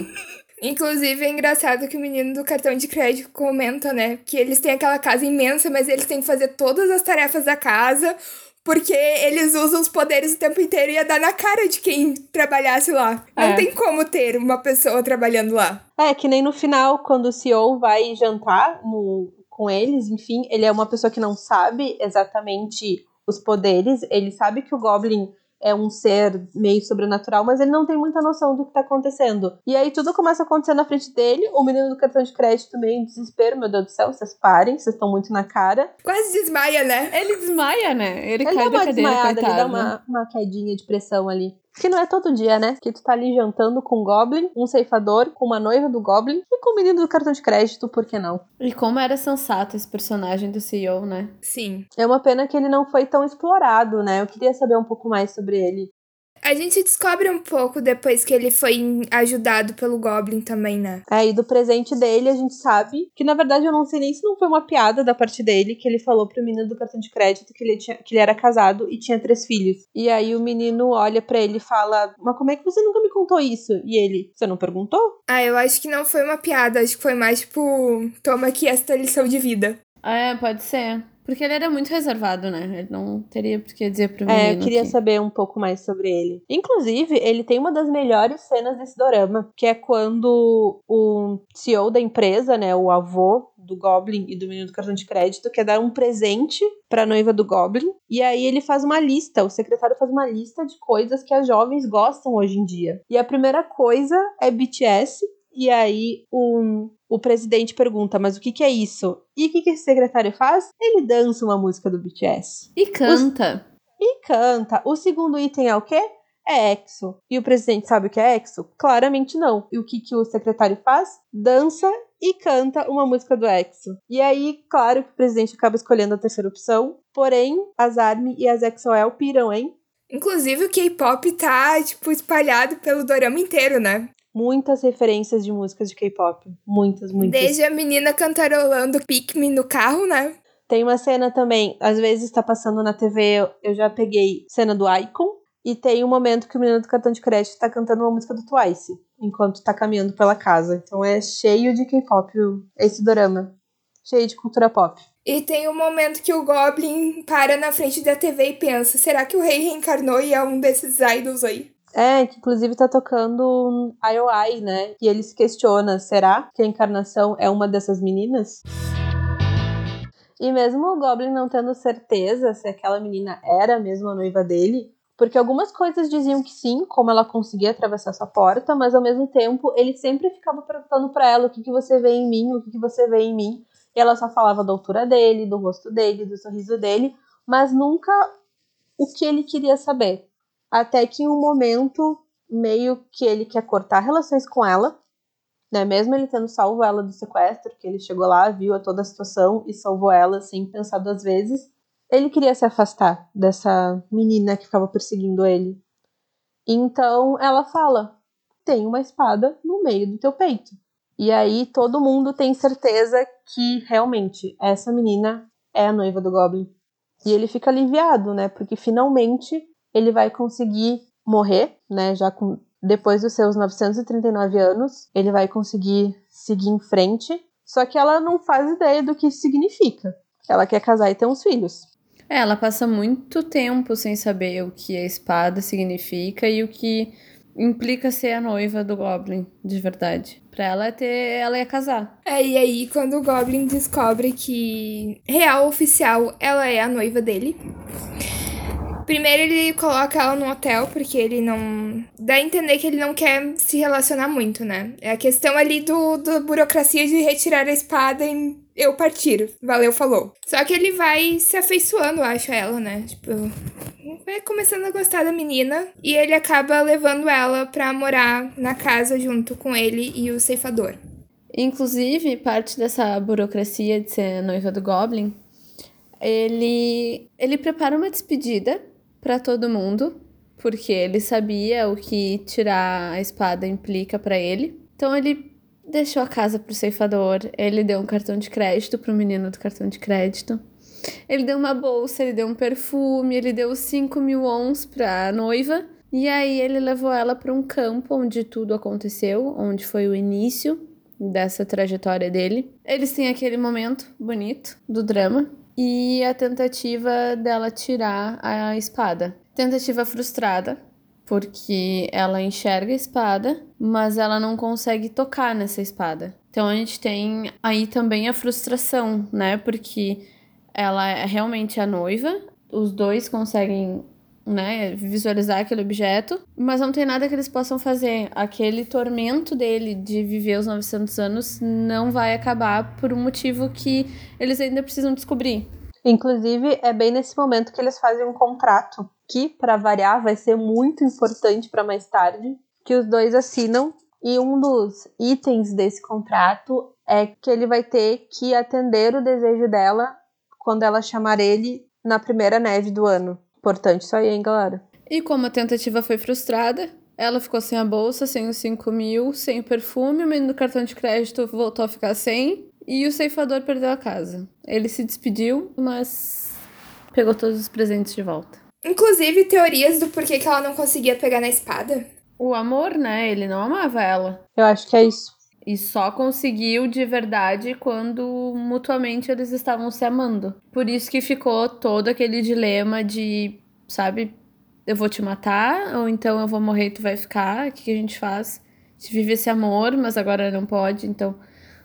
Inclusive, é engraçado que o menino do cartão de crédito comenta, né? Que eles têm aquela casa imensa, mas eles têm que fazer todas as tarefas da casa, porque eles usam os poderes o tempo inteiro e ia dar na cara de quem trabalhasse lá. Não É. tem como ter uma pessoa trabalhando lá. É, que nem no final, quando o CEO vai jantar no- com eles, enfim, ele é uma pessoa que não sabe exatamente os poderes, ele sabe que o Goblin é um ser meio sobrenatural, mas ele não tem muita noção do que tá acontecendo. E aí tudo começa a acontecer na frente dele, o menino do cartão de crédito meio em desespero, meu Deus do céu, vocês parem, vocês estão muito na cara. Quase desmaia, né? Ele desmaia, né? Ele, Ele cai dá da uma cadeira, desmaiada, ele coitado. dá uma, uma quedinha de pressão ali. Que não é todo dia, né? Que tu tá ali jantando com um Goblin, um ceifador, com uma noiva do Goblin e com o menino do cartão de crédito, por que não? E como era sensato esse personagem do CEO, né? Sim. É uma pena que ele não foi tão explorado, né? Eu queria saber um pouco mais sobre ele. A gente descobre um pouco depois que ele foi ajudado pelo Goblin também, né? Aí do presente dele a gente sabe que na verdade eu não sei nem se não foi uma piada da parte dele que ele falou pro menino do cartão de crédito que ele, tinha, que ele era casado e tinha três filhos. E aí o menino olha pra ele e fala: Mas como é que você nunca me contou isso? E ele: Você não perguntou? Ah, eu acho que não foi uma piada, acho que foi mais tipo, toma aqui esta lição de vida. É, pode ser. Porque ele era muito reservado, né? Ele não teria por que dizer pro menino É, eu queria que... saber um pouco mais sobre ele. Inclusive, ele tem uma das melhores cenas desse dorama, que é quando o CEO da empresa, né, o avô do Goblin e do menino do cartão de crédito, quer dar um presente pra noiva do Goblin, e aí ele faz uma lista, o secretário faz uma lista de coisas que as jovens gostam hoje em dia. E a primeira coisa é BTS, e aí o, o presidente pergunta, mas o que, que é isso? E o que, que esse secretário faz? Ele dança uma música do BTS E canta. e canta. O segundo item é o quê? É EXO. E o presidente sabe o que é EXO? Claramente não. E o que, que o secretário faz? Dança e canta uma música do EXO. E aí, claro que o presidente acaba escolhendo a terceira opção. Porém, as ARMY e as EXO-L piram, hein? Inclusive, o K-pop tá, tipo, espalhado pelo dorama inteiro, né? Muitas referências de músicas de K-pop. Muitas, muitas. Desde a menina cantarolando Pick Me no carro, né? Tem uma cena também, às vezes tá passando na TV, eu- já peguei cena do Icon. E tem um momento que o menino do cartão de crédito tá cantando uma música do Twice, enquanto tá caminhando pela casa. Então é cheio de K-pop esse dorama. Cheio de cultura pop. E tem um momento que o Goblin para na frente da TV e pensa: será que o rei reencarnou e é um desses idols aí? É, que inclusive tá tocando IOI, né? E ele se questiona, será que a encarnação é uma dessas meninas? E mesmo o Goblin não tendo certeza se aquela menina era mesmo a noiva dele, Porque algumas coisas diziam que sim, como ela conseguia atravessar essa porta, mas ao mesmo tempo ele sempre ficava perguntando para ela o que, que você vê em mim, o que, que você vê em mim. E ela só falava da altura dele, do rosto dele, do sorriso dele, mas nunca o que ele queria saber. Até que em um momento, meio que ele quer cortar relações com ela, né? Mesmo ele tendo salvo ela do sequestro, que ele chegou lá, viu toda a situação e salvou ela sem pensar duas vezes ele queria se afastar dessa menina que ficava perseguindo ele. Então ela fala: tem uma espada no meio do teu peito. E aí todo mundo tem certeza que realmente essa menina é a noiva do Goblin. E ele fica aliviado, né? Porque finalmente ele vai conseguir morrer, né? Já com depois dos seus 939 anos, ele vai conseguir seguir em frente. Só que ela não faz ideia do que isso significa. Ela quer casar e ter uns filhos. É, ela passa muito tempo sem saber o que a espada significa e o que implica ser a noiva do Goblin, de verdade. Pra ela ter. Ela ia casar. É, e aí, quando o Goblin descobre que real oficial ela é a noiva dele. Primeiro ele coloca ela no hotel, porque ele não. Dá a entender que ele não quer se relacionar muito, né? É a questão ali do, do burocracia de retirar a espada e eu partir. Valeu, falou. Só que ele vai se afeiçoando, acho, a ela, né? Tipo, vai começando a gostar da menina e ele acaba levando ela pra morar na casa junto com ele e o ceifador. Inclusive, parte dessa burocracia de ser noiva do Goblin, ele, ele prepara uma despedida para todo mundo, porque ele sabia o que tirar a espada implica para ele. Então ele deixou a casa pro ceifador, ele deu um cartão de crédito pro menino do cartão de crédito. Ele deu uma bolsa, ele deu um perfume, ele deu 5 mil ons pra noiva. E aí ele levou ela para um campo onde tudo aconteceu, onde foi o início dessa trajetória dele. Eles têm aquele momento bonito do drama e a tentativa dela tirar a espada. Tentativa frustrada, porque ela enxerga a espada, mas ela não consegue tocar nessa espada. Então a gente tem aí também a frustração, né? Porque ela é realmente a noiva, os dois conseguem né, visualizar aquele objeto, mas não tem nada que eles possam fazer. Aquele tormento dele de viver os 900 anos não vai acabar por um motivo que eles ainda precisam descobrir. Inclusive, é bem nesse momento que eles fazem um contrato, que, para variar, vai ser muito importante para mais tarde, que os dois assinam. E um dos itens desse contrato é que ele vai ter que atender o desejo dela quando ela chamar ele na primeira neve do ano. Importante isso aí, hein, galera? E como a tentativa foi frustrada, ela ficou sem a bolsa, sem os 5 mil, sem o perfume, o menino do cartão de crédito voltou a ficar sem, e o ceifador perdeu a casa. Ele se despediu, mas pegou todos os presentes de volta. Inclusive, teorias do porquê que ela não conseguia pegar na espada. O amor, né? Ele não amava ela. Eu acho que é isso. E só conseguiu de verdade quando mutuamente eles estavam se amando. Por isso que ficou todo aquele dilema de, sabe, eu vou te matar, ou então eu vou morrer e tu vai ficar. O que, que a gente faz? A gente vive esse amor, mas agora não pode, então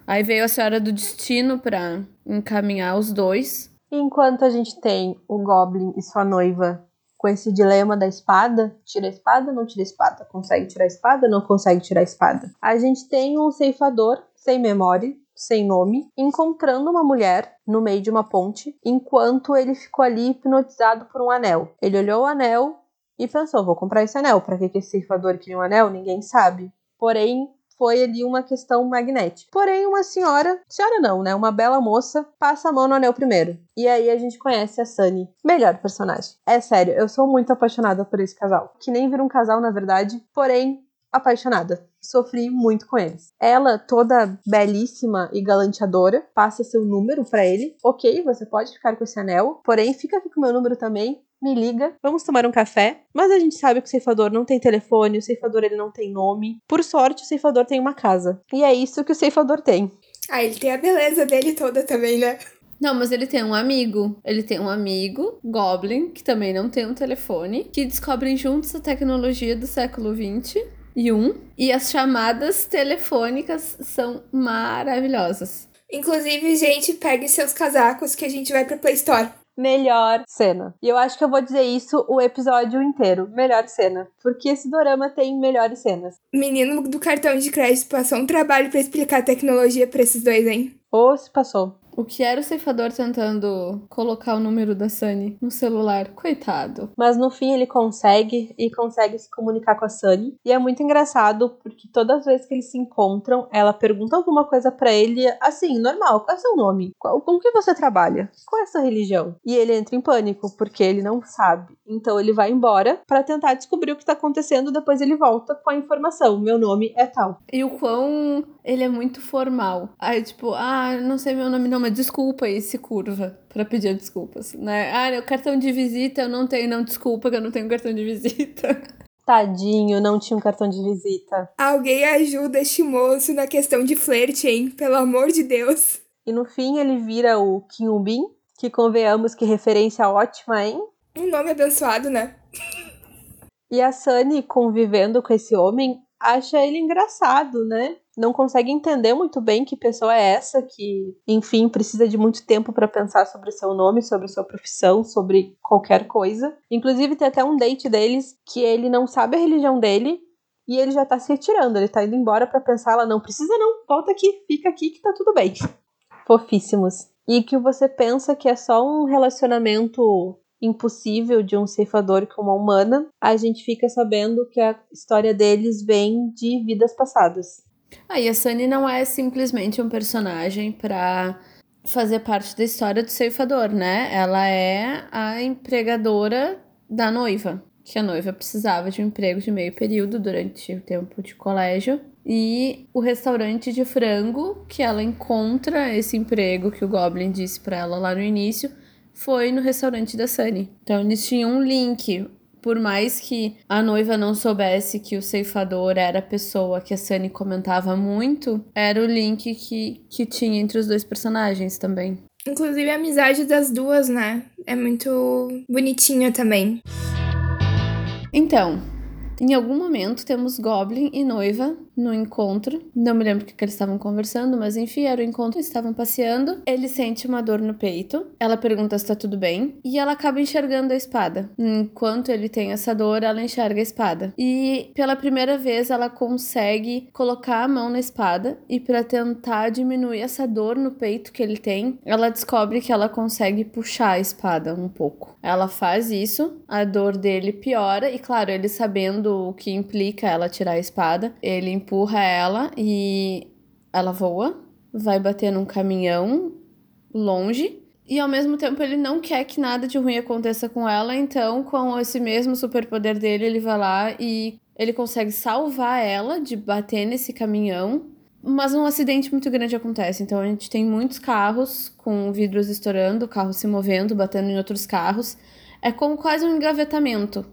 Aí veio a Senhora do Destino para encaminhar os dois. Enquanto a gente tem o Goblin e sua noiva com esse dilema da espada, tira a espada, não tira a espada, consegue tirar a espada, não consegue tirar a espada. A gente tem um ceifador sem memória, sem nome, encontrando uma mulher no meio de uma ponte, enquanto ele ficou ali hipnotizado por um anel. Ele olhou o anel e pensou: vou comprar esse anel. Para que esse ceifador queria um anel? Ninguém sabe. Porém, foi ali uma questão magnética. Porém, uma senhora, senhora não, né? Uma bela moça, passa a mão no anel primeiro. E aí a gente conhece a Sunny. Melhor personagem. É sério, eu sou muito apaixonada por esse casal. Que nem vira um casal, na verdade. Porém, apaixonada. Sofri muito com eles. Ela, toda belíssima e galanteadora, passa seu número para ele. Ok, você pode ficar com esse anel, porém fica aqui com o meu número também me liga, vamos tomar um café. Mas a gente sabe que o ceifador não tem telefone, o ceifador ele não tem nome. Por sorte, o ceifador tem uma casa. E é isso que o ceifador tem. Ah, ele tem a beleza dele toda também, né? Não, mas ele tem um amigo. Ele tem um amigo, Goblin, que também não tem um telefone, que descobrem juntos a tecnologia do século XX e um. E as chamadas telefônicas são maravilhosas. Inclusive, gente, pegue seus casacos que a gente vai pra Play Store. Melhor cena. E eu acho que eu vou dizer isso o episódio inteiro. Melhor cena. Porque esse dorama tem melhores cenas. Menino do cartão de crédito passou um trabalho para explicar a tecnologia pra esses dois, hein? Ou se passou. O que era o ceifador tentando colocar o número da Sunny no celular? Coitado. Mas no fim ele consegue e consegue se comunicar com a Sunny. E é muito engraçado porque todas as vezes que eles se encontram, ela pergunta alguma coisa para ele, assim, normal: qual é seu nome? Qual, com que você trabalha? Qual é a sua religião? E ele entra em pânico porque ele não sabe. Então ele vai embora para tentar descobrir o que tá acontecendo. Depois ele volta com a informação: meu nome é tal. E o quão ele é muito formal. Aí, tipo, ah, não sei meu nome, não, mas desculpa e se curva pra pedir desculpas, né? Ah, o cartão de visita eu não tenho, não, desculpa que eu não tenho cartão de visita. [LAUGHS] Tadinho, não tinha um cartão de visita. Alguém ajuda este moço na questão de flerte, hein? Pelo amor de Deus. E no fim ele vira o Kim Bin, que convenhamos que referência ótima, hein? Um nome abençoado, né? E a Sunny, convivendo com esse homem, acha ele engraçado, né? Não consegue entender muito bem que pessoa é essa que, enfim, precisa de muito tempo para pensar sobre seu nome, sobre sua profissão, sobre qualquer coisa. Inclusive tem até um date deles que ele não sabe a religião dele e ele já tá se retirando, ele tá indo embora para pensar, ela não precisa não, volta aqui, fica aqui que tá tudo bem. [LAUGHS] Fofíssimos. E que você pensa que é só um relacionamento impossível de um ceifador com uma humana, a gente fica sabendo que a história deles vem de vidas passadas. Ah, e a Sunny não é simplesmente um personagem pra fazer parte da história do ceifador, né? Ela é a empregadora da noiva. Que a noiva precisava de um emprego de meio período durante o tempo de colégio. E o restaurante de frango que ela encontra esse emprego que o Goblin disse para ela lá no início foi no restaurante da Sunny. Então eles tinham um link. Por mais que a noiva não soubesse que o ceifador era a pessoa que a Sunny comentava muito, era o link que, que tinha entre os dois personagens também. Inclusive a amizade das duas, né? É muito bonitinha também. Então, em algum momento temos Goblin e noiva no encontro. Não me lembro o que, que eles estavam conversando, mas enfim, era o encontro, eles estavam passeando. Ele sente uma dor no peito. Ela pergunta se tá tudo bem. E ela acaba enxergando a espada. Enquanto ele tem essa dor, ela enxerga a espada. E pela primeira vez ela consegue colocar a mão na espada. E para tentar diminuir essa dor no peito que ele tem, ela descobre que ela consegue puxar a espada um pouco. Ela faz isso, a dor dele piora. E claro, ele sabendo o que implica ela tirar a espada, ele empurra ela e ela voa, vai bater num caminhão longe. E ao mesmo tempo ele não quer que nada de ruim aconteça com ela, então com esse mesmo superpoder dele, ele vai lá e ele consegue salvar ela de bater nesse caminhão. Mas um acidente muito grande acontece, então a gente tem muitos carros com vidros estourando, carros se movendo, batendo em outros carros. É como quase um engavetamento,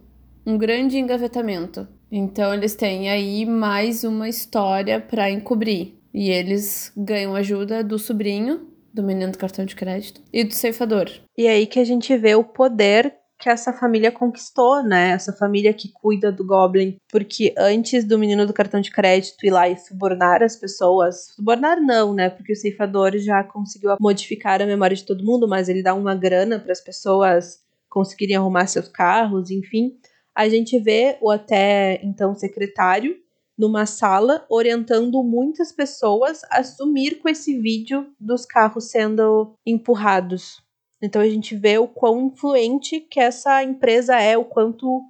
um grande engavetamento. Então eles têm aí mais uma história para encobrir. E eles ganham ajuda do sobrinho, do menino do cartão de crédito, e do ceifador. E aí que a gente vê o poder que essa família conquistou, né? Essa família que cuida do Goblin. Porque antes do menino do cartão de crédito ir lá e subornar as pessoas. Subornar não, né? Porque o ceifador já conseguiu modificar a memória de todo mundo, mas ele dá uma grana para as pessoas conseguirem arrumar seus carros, enfim a gente vê o até então secretário numa sala orientando muitas pessoas a sumir com esse vídeo dos carros sendo empurrados. Então a gente vê o quão influente que essa empresa é, o quanto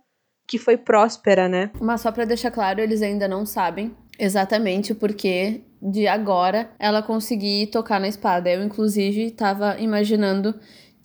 que foi próspera, né? Mas só para deixar claro, eles ainda não sabem exatamente o porquê de agora ela conseguir tocar na espada. Eu inclusive estava imaginando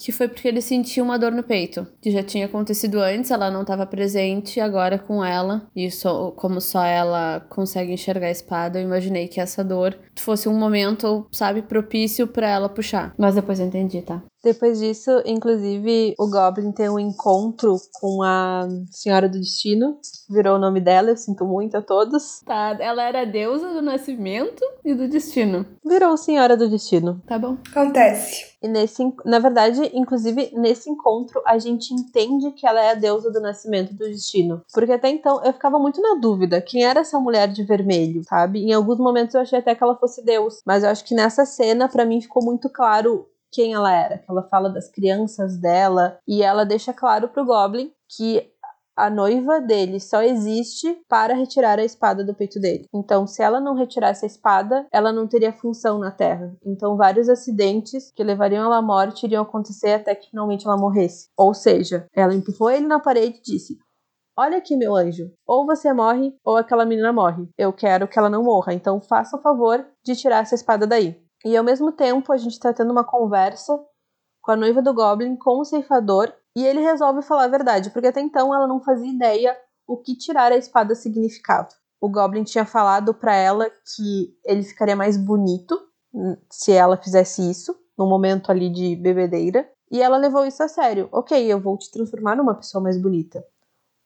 que foi porque ele sentiu uma dor no peito, que já tinha acontecido antes, ela não estava presente, agora com ela, e só, como só ela consegue enxergar a espada, eu imaginei que essa dor fosse um momento, sabe, propício para ela puxar. Mas depois eu entendi, tá? Depois disso, inclusive, o Goblin tem um encontro com a Senhora do Destino. Virou o nome dela, eu sinto muito a todos. Tá, ela era a deusa do nascimento e do destino. Virou Senhora do Destino. Tá bom. Acontece. E nesse, na verdade, inclusive, nesse encontro, a gente entende que ela é a deusa do nascimento e do destino. Porque até então eu ficava muito na dúvida quem era essa mulher de vermelho, sabe? Em alguns momentos eu achei até que ela fosse Deus. Mas eu acho que nessa cena, para mim, ficou muito claro quem ela era, que ela fala das crianças dela e ela deixa claro pro Goblin que a noiva dele só existe para retirar a espada do peito dele. Então, se ela não retirasse a espada, ela não teria função na Terra. Então, vários acidentes que levariam ela à morte iriam acontecer até que finalmente ela morresse. Ou seja, ela empurrou ele na parede e disse: Olha aqui, meu anjo. Ou você morre, ou aquela menina morre. Eu quero que ela não morra, então faça o favor de tirar essa espada daí. E ao mesmo tempo, a gente tá tendo uma conversa com a noiva do Goblin com o ceifador e ele resolve falar a verdade, porque até então ela não fazia ideia o que tirar a espada significava. O Goblin tinha falado para ela que ele ficaria mais bonito hum, se ela fizesse isso, no momento ali de bebedeira, e ela levou isso a sério. Ok, eu vou te transformar numa pessoa mais bonita.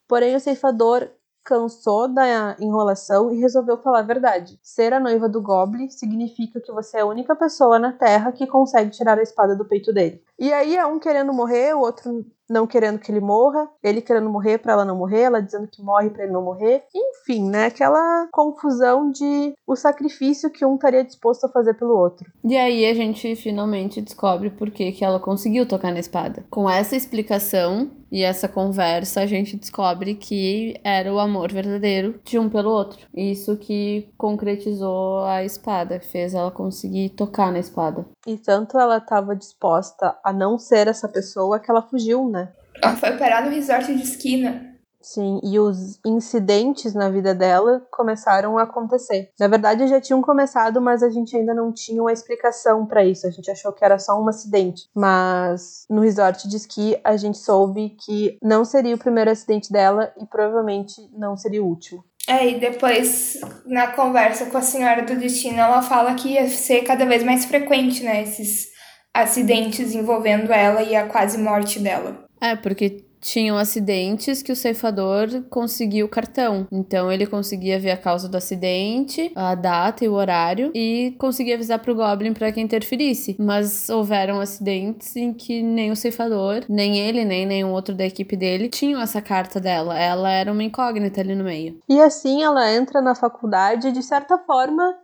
Porém, o ceifador cansou da enrolação e resolveu falar a verdade. Ser a noiva do Goblin significa que você é a única pessoa na Terra que consegue tirar a espada do peito dele. E aí é um querendo morrer, o outro não querendo que ele morra, ele querendo morrer para ela não morrer, ela dizendo que morre para ele não morrer. Enfim, né? Aquela confusão de o sacrifício que um estaria disposto a fazer pelo outro. E aí a gente finalmente descobre por que, que ela conseguiu tocar na espada. Com essa explicação e essa conversa, a gente descobre que era o amor verdadeiro de um pelo outro. Isso que concretizou a espada, fez ela conseguir tocar na espada. E tanto ela estava disposta a não ser essa pessoa que ela fugiu, né? Ela foi parar no resort de esquina. Sim, e os incidentes na vida dela começaram a acontecer. Na verdade, já tinham começado, mas a gente ainda não tinha uma explicação para isso. A gente achou que era só um acidente. Mas no resort de esqui, a gente soube que não seria o primeiro acidente dela e provavelmente não seria o último. É, e depois, na conversa com a senhora do destino, ela fala que ia ser cada vez mais frequente, né? Esses acidentes envolvendo ela e a quase morte dela. É, porque tinham acidentes que o ceifador conseguia o cartão. Então ele conseguia ver a causa do acidente, a data e o horário e conseguia avisar pro Goblin para que interferisse. Mas houveram acidentes em que nem o ceifador, nem ele, nem nenhum outro da equipe dele tinham essa carta dela. Ela era uma incógnita ali no meio. E assim ela entra na faculdade de certa forma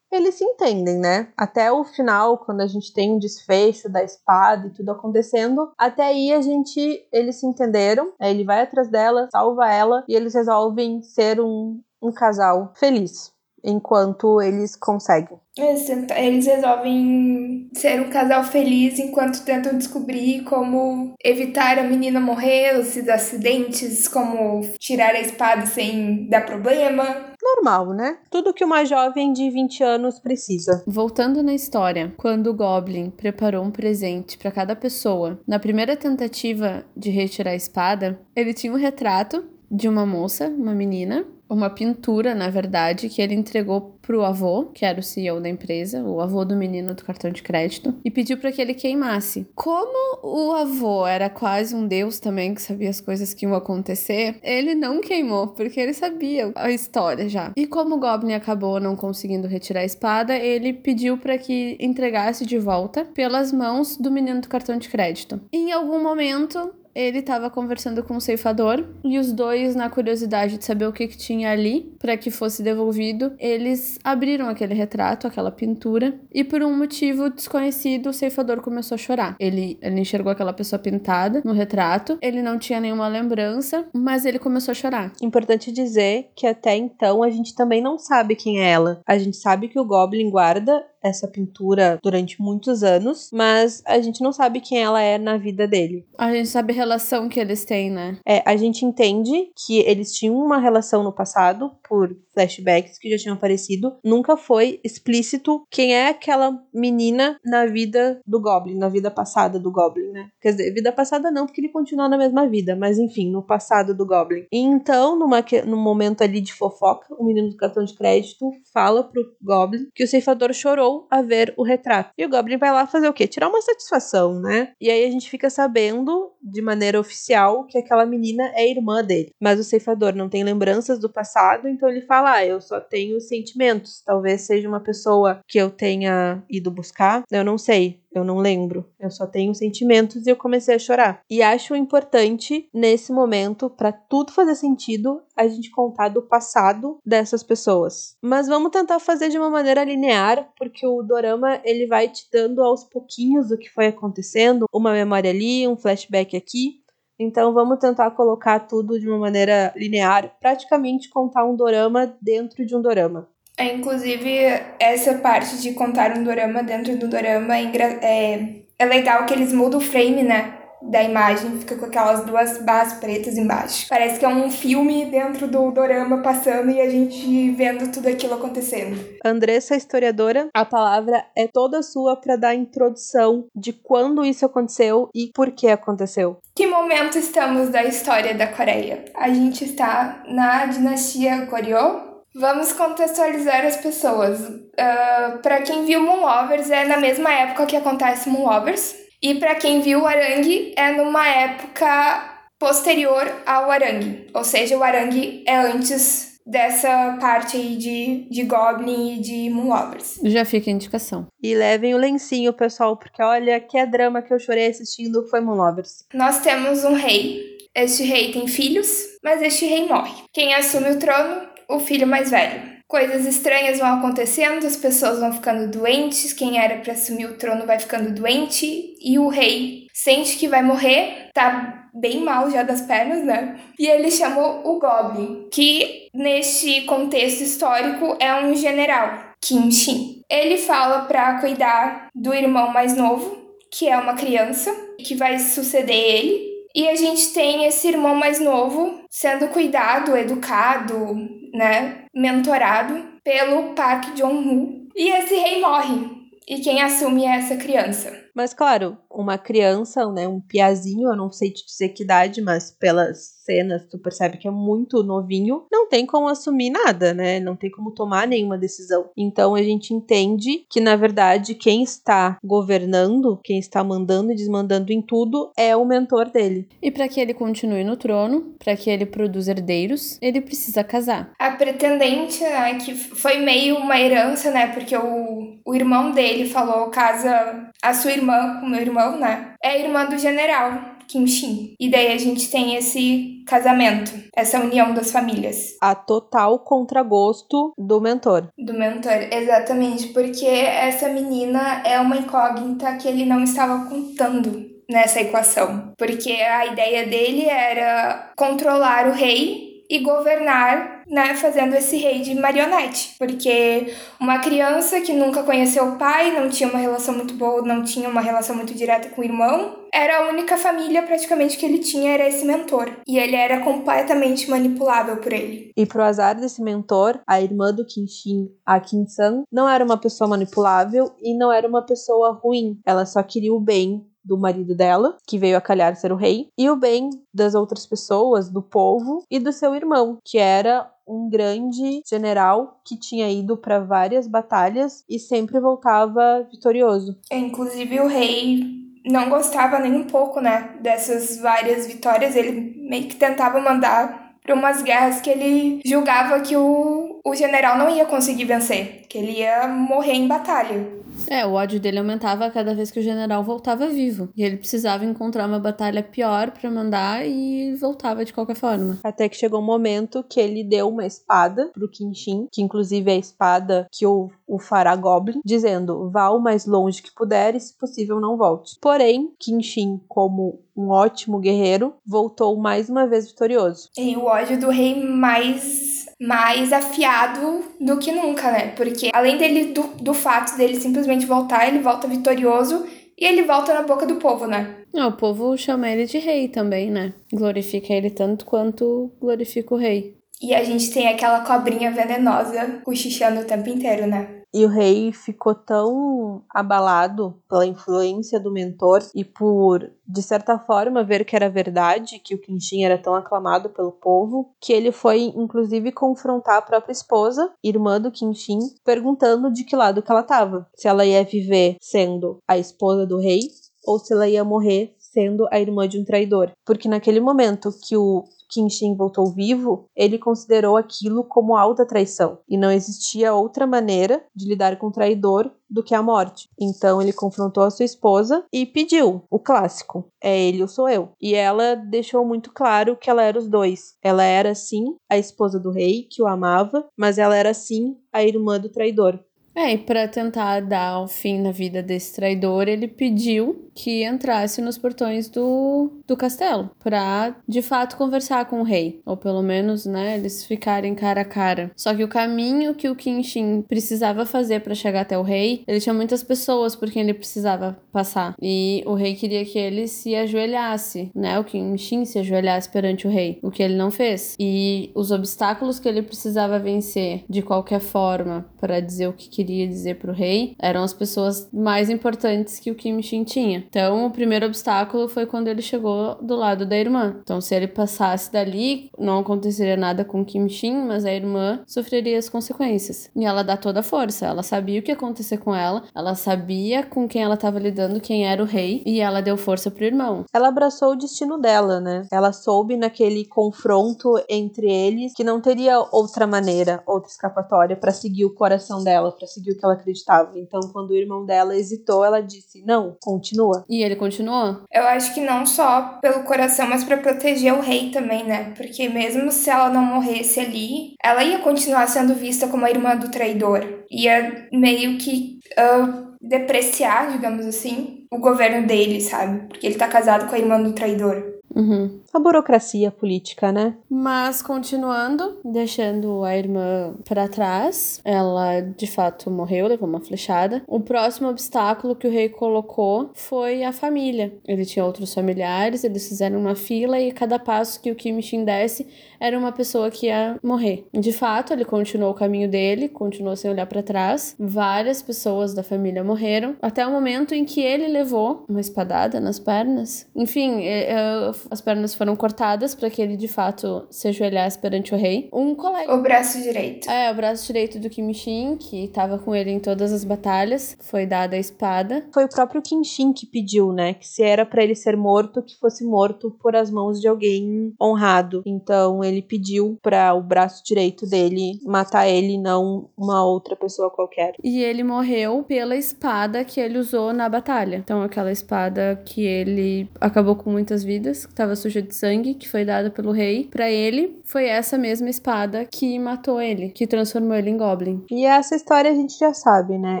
eles se entendem, né? Até o final, quando a gente tem um desfecho da espada e tudo acontecendo, até aí a gente eles se entenderam. Ele vai atrás dela, salva ela e eles resolvem ser um, um casal feliz enquanto eles conseguem. Eles resolvem ser um casal feliz enquanto tentam descobrir como evitar a menina morrer, os acidentes, como tirar a espada sem dar problema. Normal, né? Tudo que uma jovem de 20 anos precisa. Voltando na história, quando o Goblin preparou um presente para cada pessoa, na primeira tentativa de retirar a espada, ele tinha um retrato de uma moça, uma menina, uma pintura, na verdade, que ele entregou pro avô, que era o CEO da empresa, o avô do menino do cartão de crédito, e pediu para que ele queimasse. Como o avô era quase um deus também, que sabia as coisas que iam acontecer, ele não queimou, porque ele sabia a história já. E como o Goblin acabou não conseguindo retirar a espada, ele pediu para que entregasse de volta pelas mãos do menino do cartão de crédito. Em algum momento, ele estava conversando com o ceifador e os dois, na curiosidade de saber o que, que tinha ali para que fosse devolvido, eles abriram aquele retrato, aquela pintura, e por um motivo desconhecido, o ceifador começou a chorar. Ele, ele enxergou aquela pessoa pintada no retrato, ele não tinha nenhuma lembrança, mas ele começou a chorar. Importante dizer que até então a gente também não sabe quem é ela. A gente sabe que o Goblin guarda essa pintura durante muitos anos, mas a gente não sabe quem ela é na vida dele. A gente sabe a relação que eles têm, né? É, a gente entende que eles tinham uma relação no passado por flashbacks que já tinham aparecido. Nunca foi explícito quem é aquela menina na vida do Goblin, na vida passada do Goblin, né? Quer dizer, vida passada não, porque ele continua na mesma vida, mas enfim, no passado do Goblin. E então, numa, num momento ali de fofoca, o menino do cartão de crédito fala pro Goblin que o ceifador chorou a ver o retrato. E o Goblin vai lá fazer o quê? Tirar uma satisfação, né? E aí a gente fica sabendo, de maneira oficial, que aquela menina é irmã dele. Mas o ceifador não tem lembranças do passado, então ele fala: ah, eu só tenho sentimentos. Talvez seja uma pessoa que eu tenha ido buscar, eu não sei. Eu não lembro. Eu só tenho sentimentos e eu comecei a chorar. E acho importante, nesse momento, para tudo fazer sentido, a gente contar do passado dessas pessoas. Mas vamos tentar fazer de uma maneira linear, porque o dorama ele vai te dando aos pouquinhos o que foi acontecendo, uma memória ali, um flashback aqui. Então vamos tentar colocar tudo de uma maneira linear, praticamente contar um dorama dentro de um dorama. É, inclusive, essa parte de contar um dorama dentro do dorama é, é, é legal que eles mudam o frame, né? Da imagem, fica com aquelas duas barras pretas embaixo. Parece que é um filme dentro do dorama passando e a gente vendo tudo aquilo acontecendo. Andressa, historiadora, a palavra é toda sua para dar a introdução de quando isso aconteceu e por que aconteceu. Que momento estamos da história da Coreia? A gente está na dinastia Goryeo, Vamos contextualizar as pessoas. Uh, para quem viu Moonlovers, é na mesma época que acontece Moonlovers. E para quem viu Arangue, é numa época posterior ao Arangue. Ou seja, o Arangue é antes dessa parte aí de, de Goblin e de Moonlovers. Já fica a indicação. E levem o lencinho, pessoal, porque olha que é drama que eu chorei assistindo foi Moonlovers. Nós temos um rei. Este rei tem filhos, mas este rei morre. Quem assume o trono o filho mais velho. Coisas estranhas vão acontecendo, as pessoas vão ficando doentes, quem era para assumir o trono vai ficando doente e o rei sente que vai morrer, tá bem mal já das pernas, né? E ele chamou o Goblin, que neste contexto histórico é um general, Kim Shin. Ele fala para cuidar do irmão mais novo, que é uma criança, que vai suceder ele. E a gente tem esse irmão mais novo sendo cuidado, educado, né, mentorado pelo Park Jong-woo. E esse rei morre. E quem assume é essa criança. Mas claro, uma criança, né, um piazinho, eu não sei te dizer que idade, mas pelas cenas tu percebe que é muito novinho, não tem como assumir nada, né? Não tem como tomar nenhuma decisão. Então a gente entende que na verdade quem está governando, quem está mandando e desmandando em tudo é o mentor dele. E para que ele continue no trono, para que ele produza herdeiros, ele precisa casar. A pretendente, né, que foi meio uma herança, né? Porque o, o irmão dele falou casa a sua irmã com meu irmão, né? É irmã do general. Kim Shin. E daí a gente tem esse casamento, essa união das famílias. A total contragosto do mentor. Do mentor, exatamente, porque essa menina é uma incógnita que ele não estava contando nessa equação, porque a ideia dele era controlar o rei e governar, né, fazendo esse rei de marionete, porque uma criança que nunca conheceu o pai, não tinha uma relação muito boa, não tinha uma relação muito direta com o irmão, era a única família praticamente que ele tinha era esse mentor, e ele era completamente manipulável por ele. E pro azar desse mentor, a irmã do Kinshin, a Kinsan, não era uma pessoa manipulável e não era uma pessoa ruim, ela só queria o bem do marido dela, que veio a calhar ser o rei, e o bem das outras pessoas, do povo e do seu irmão, que era um grande general que tinha ido para várias batalhas e sempre voltava vitorioso. É, inclusive o rei não gostava nem um pouco, né, dessas várias vitórias, ele meio que tentava mandar para umas guerras que ele julgava que o, o general não ia conseguir vencer, que ele ia morrer em batalha. É, o ódio dele aumentava cada vez que o general voltava vivo. E ele precisava encontrar uma batalha pior para mandar e voltava de qualquer forma. Até que chegou um momento que ele deu uma espada pro Kinshin, que inclusive é a espada que o, o fará Goblin, dizendo: vá o mais longe que puder e, se possível, não volte. Porém, Kinshin, como um ótimo guerreiro, voltou mais uma vez vitorioso. E o ódio do rei mais mais afiado do que nunca, né? Porque além dele do, do fato dele simplesmente voltar, ele volta vitorioso e ele volta na boca do povo, né? Ah, o povo chama ele de rei também, né? Glorifica ele tanto quanto glorifica o rei. E a gente tem aquela cobrinha venenosa cochichando o tempo inteiro, né? E o rei ficou tão abalado pela influência do mentor e por, de certa forma, ver que era verdade, que o Kenshin era tão aclamado pelo povo, que ele foi, inclusive, confrontar a própria esposa, irmã do Kenshin, perguntando de que lado que ela estava. Se ela ia viver sendo a esposa do rei ou se ela ia morrer sendo a irmã de um traidor. Porque naquele momento que o Shin voltou vivo, ele considerou aquilo como alta traição e não existia outra maneira de lidar com o traidor do que a morte. Então ele confrontou a sua esposa e pediu o clássico: é ele ou sou eu. E ela deixou muito claro que ela era os dois. Ela era sim a esposa do rei, que o amava, mas ela era sim a irmã do traidor. É, e para tentar dar o fim na vida desse traidor, ele pediu que entrasse nos portões do, do castelo para de fato conversar com o rei, ou pelo menos, né, eles ficarem cara a cara. Só que o caminho que o Kenshin precisava fazer para chegar até o rei, ele tinha muitas pessoas por quem ele precisava passar. E o rei queria que ele se ajoelhasse, né, o Kenshin se ajoelhasse perante o rei, o que ele não fez. E os obstáculos que ele precisava vencer de qualquer forma para dizer o que queria queria dizer pro rei eram as pessoas mais importantes que o Kim Shin tinha. Então, o primeiro obstáculo foi quando ele chegou do lado da irmã. Então, se ele passasse dali, não aconteceria nada com Kim Shin, mas a irmã sofreria as consequências. E ela dá toda a força. Ela sabia o que ia acontecer com ela, ela sabia com quem ela estava lidando, quem era o rei, e ela deu força pro irmão. Ela abraçou o destino dela, né? Ela soube naquele confronto entre eles que não teria outra maneira, outra escapatória para seguir o coração dela, para o que ela acreditava. Então, quando o irmão dela hesitou, ela disse: Não, continua. E ele continuou? Eu acho que não só pelo coração, mas para proteger o rei também, né? Porque mesmo se ela não morresse ali, ela ia continuar sendo vista como a irmã do traidor. Ia meio que. Uh, depreciar, digamos assim, o governo dele, sabe? Porque ele tá casado com a irmã do traidor. Uhum. A burocracia política, né? Mas continuando, deixando a irmã para trás, ela de fato morreu, levou uma flechada. O próximo obstáculo que o rei colocou foi a família. Ele tinha outros familiares, eles fizeram uma fila e cada passo que o Kim Shin desse era uma pessoa que ia morrer. De fato, ele continuou o caminho dele, continuou sem olhar para trás. Várias pessoas da família morreram, até o momento em que ele levou uma espadada nas pernas. Enfim, é, é, as pernas foram cortadas para que ele de fato se ajoelhasse perante o rei. Um colega. O braço direito. É, o braço direito do Kimishin, que estava com ele em todas as batalhas, foi dada a espada. Foi o próprio Kinshin que pediu, né? Que se era para ele ser morto, que fosse morto por as mãos de alguém honrado. Então ele pediu para o braço direito dele matar ele, não uma outra pessoa qualquer. E ele morreu pela espada que ele usou na batalha. Então aquela espada que ele acabou com muitas vidas, que estava suja de sangue, que foi dada pelo rei para ele, foi essa mesma espada que matou ele, que transformou ele em goblin. E essa história a gente já sabe, né?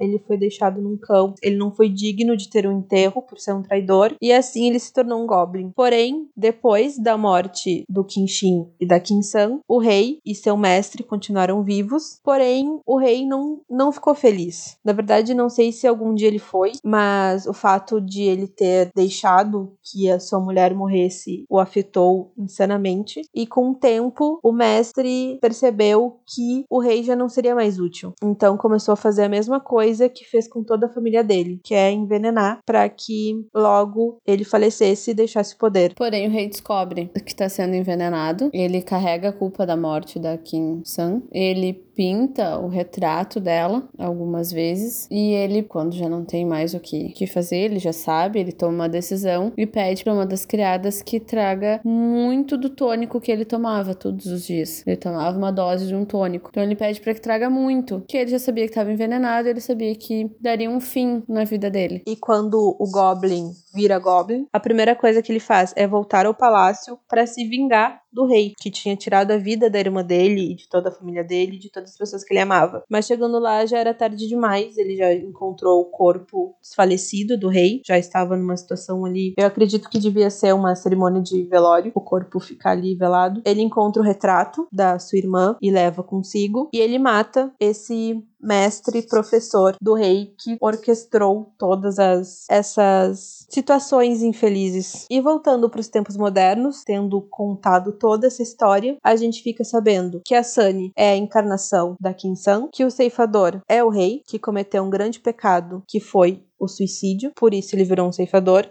Ele foi deixado num campo, ele não foi digno de ter um enterro por ser um traidor, e assim ele se tornou um goblin. Porém, depois da morte do Kinshin e da Kinsan, o rei e seu mestre continuaram vivos, porém o rei não, não ficou feliz. Na verdade, não sei se algum dia ele foi, mas o fato de ele ter deixado que a sua mulher morresse o afetou insanamente, e com o tempo o mestre percebeu que o rei já não seria mais útil. Então começou a fazer a mesma coisa que fez com toda a família dele, que é envenenar para que logo ele falecesse e deixasse o poder. Porém, o rei descobre que está sendo envenenado, ele carrega a culpa da morte da Kim San, ele pinta o retrato dela algumas vezes e ele, quando já não tem mais o que, que fazer, ele já sabe, ele toma uma decisão e pede para uma das criadas que traga muito do tônico que ele tomava todos os dias. Ele tomava uma dose de um tônico. Então ele pede para que traga muito, que ele já sabia que estava envenenado, ele sabia que daria um fim na vida dele. E quando o Goblin vira Goblin, a primeira coisa que ele faz é voltar ao palácio para se vingar do rei, que tinha tirado a vida da irmã dele e de toda a família dele, de todas as pessoas que ele amava. Mas chegando lá já era tarde demais, ele já encontrou o corpo desfalecido do rei, já estava numa situação ali. Eu acredito que devia ser uma cerimônia de velório, o corpo ficar ali velado. Ele encontra o retrato da sua irmã e leva consigo, e ele mata esse mestre professor do rei que orquestrou todas as essas situações infelizes. E voltando para os tempos modernos, tendo contado toda essa história, a gente fica sabendo que a Sunny é a encarnação da Kinsan, que o ceifador é o rei que cometeu um grande pecado, que foi o suicídio, por isso ele virou um ceifador.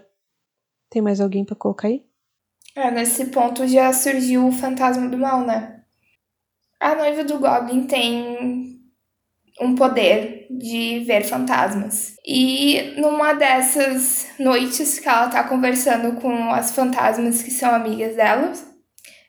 Tem mais alguém para colocar aí? É, nesse ponto já surgiu o fantasma do mal, né? A noiva do Goblin tem um poder de ver fantasmas. E numa dessas noites que ela tá conversando com as fantasmas que são amigas delas,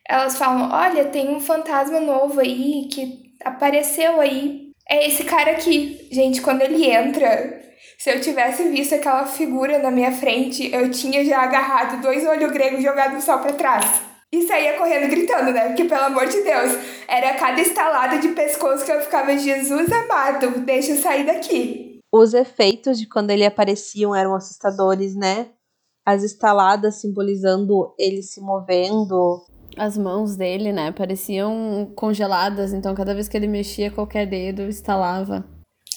elas falam: olha, tem um fantasma novo aí que apareceu aí. É esse cara aqui. Gente, quando ele entra, se eu tivesse visto aquela figura na minha frente, eu tinha já agarrado dois olhos gregos jogados só pra trás. E saía correndo gritando, né? Porque, pelo amor de Deus, era cada estalada de pescoço que eu ficava, Jesus amado, deixa eu sair daqui. Os efeitos de quando ele apareciam eram assustadores, né? As estaladas simbolizando ele se movendo. As mãos dele, né, pareciam congeladas, então cada vez que ele mexia qualquer dedo, estalava.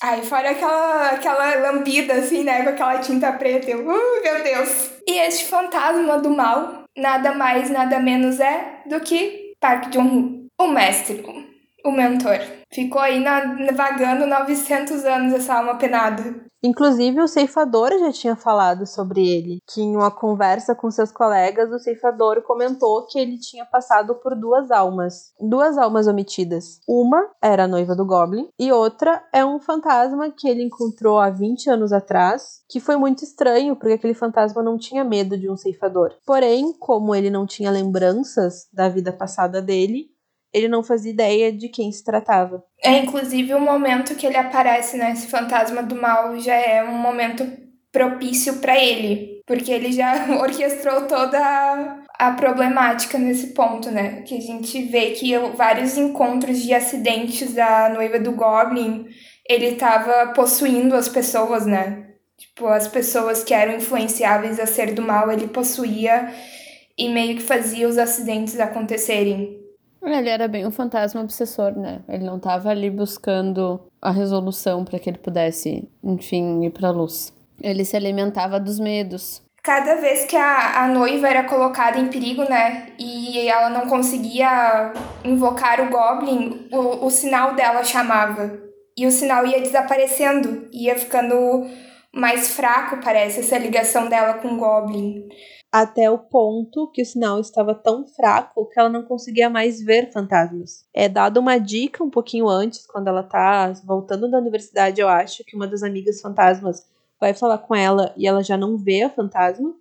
Ai, fora aquela, aquela lambida, assim, né, com aquela tinta preta. Eu, uh, meu Deus! E este fantasma do mal, nada mais, nada menos é do que Park Jong-woo, o mestre, o mentor. Ficou aí na, vagando 900 anos essa alma penada. Inclusive, o ceifador já tinha falado sobre ele, que em uma conversa com seus colegas, o ceifador comentou que ele tinha passado por duas almas, duas almas omitidas. Uma era a noiva do Goblin e outra é um fantasma que ele encontrou há 20 anos atrás, que foi muito estranho porque aquele fantasma não tinha medo de um ceifador. Porém, como ele não tinha lembranças da vida passada dele, ele não fazia ideia de quem se tratava. É, inclusive, o momento que ele aparece, né, esse fantasma do mal, já é um momento propício para ele, porque ele já [LAUGHS] orquestrou toda a problemática nesse ponto, né? Que a gente vê que vários encontros de acidentes da noiva do Goblin, ele tava possuindo as pessoas, né? Tipo, as pessoas que eram influenciáveis a ser do mal, ele possuía e meio que fazia os acidentes acontecerem. Ele era bem um fantasma obsessor, né? Ele não estava ali buscando a resolução para que ele pudesse, enfim, ir para luz. Ele se alimentava dos medos. Cada vez que a, a noiva era colocada em perigo, né? E ela não conseguia invocar o Goblin, o, o sinal dela chamava. E o sinal ia desaparecendo, ia ficando mais fraco, parece, essa ligação dela com o Goblin até o ponto que o sinal estava tão fraco que ela não conseguia mais ver fantasmas. É dado uma dica um pouquinho antes, quando ela tá voltando da universidade, eu acho, que uma das amigas fantasmas vai falar com ela e ela já não vê a fantasma.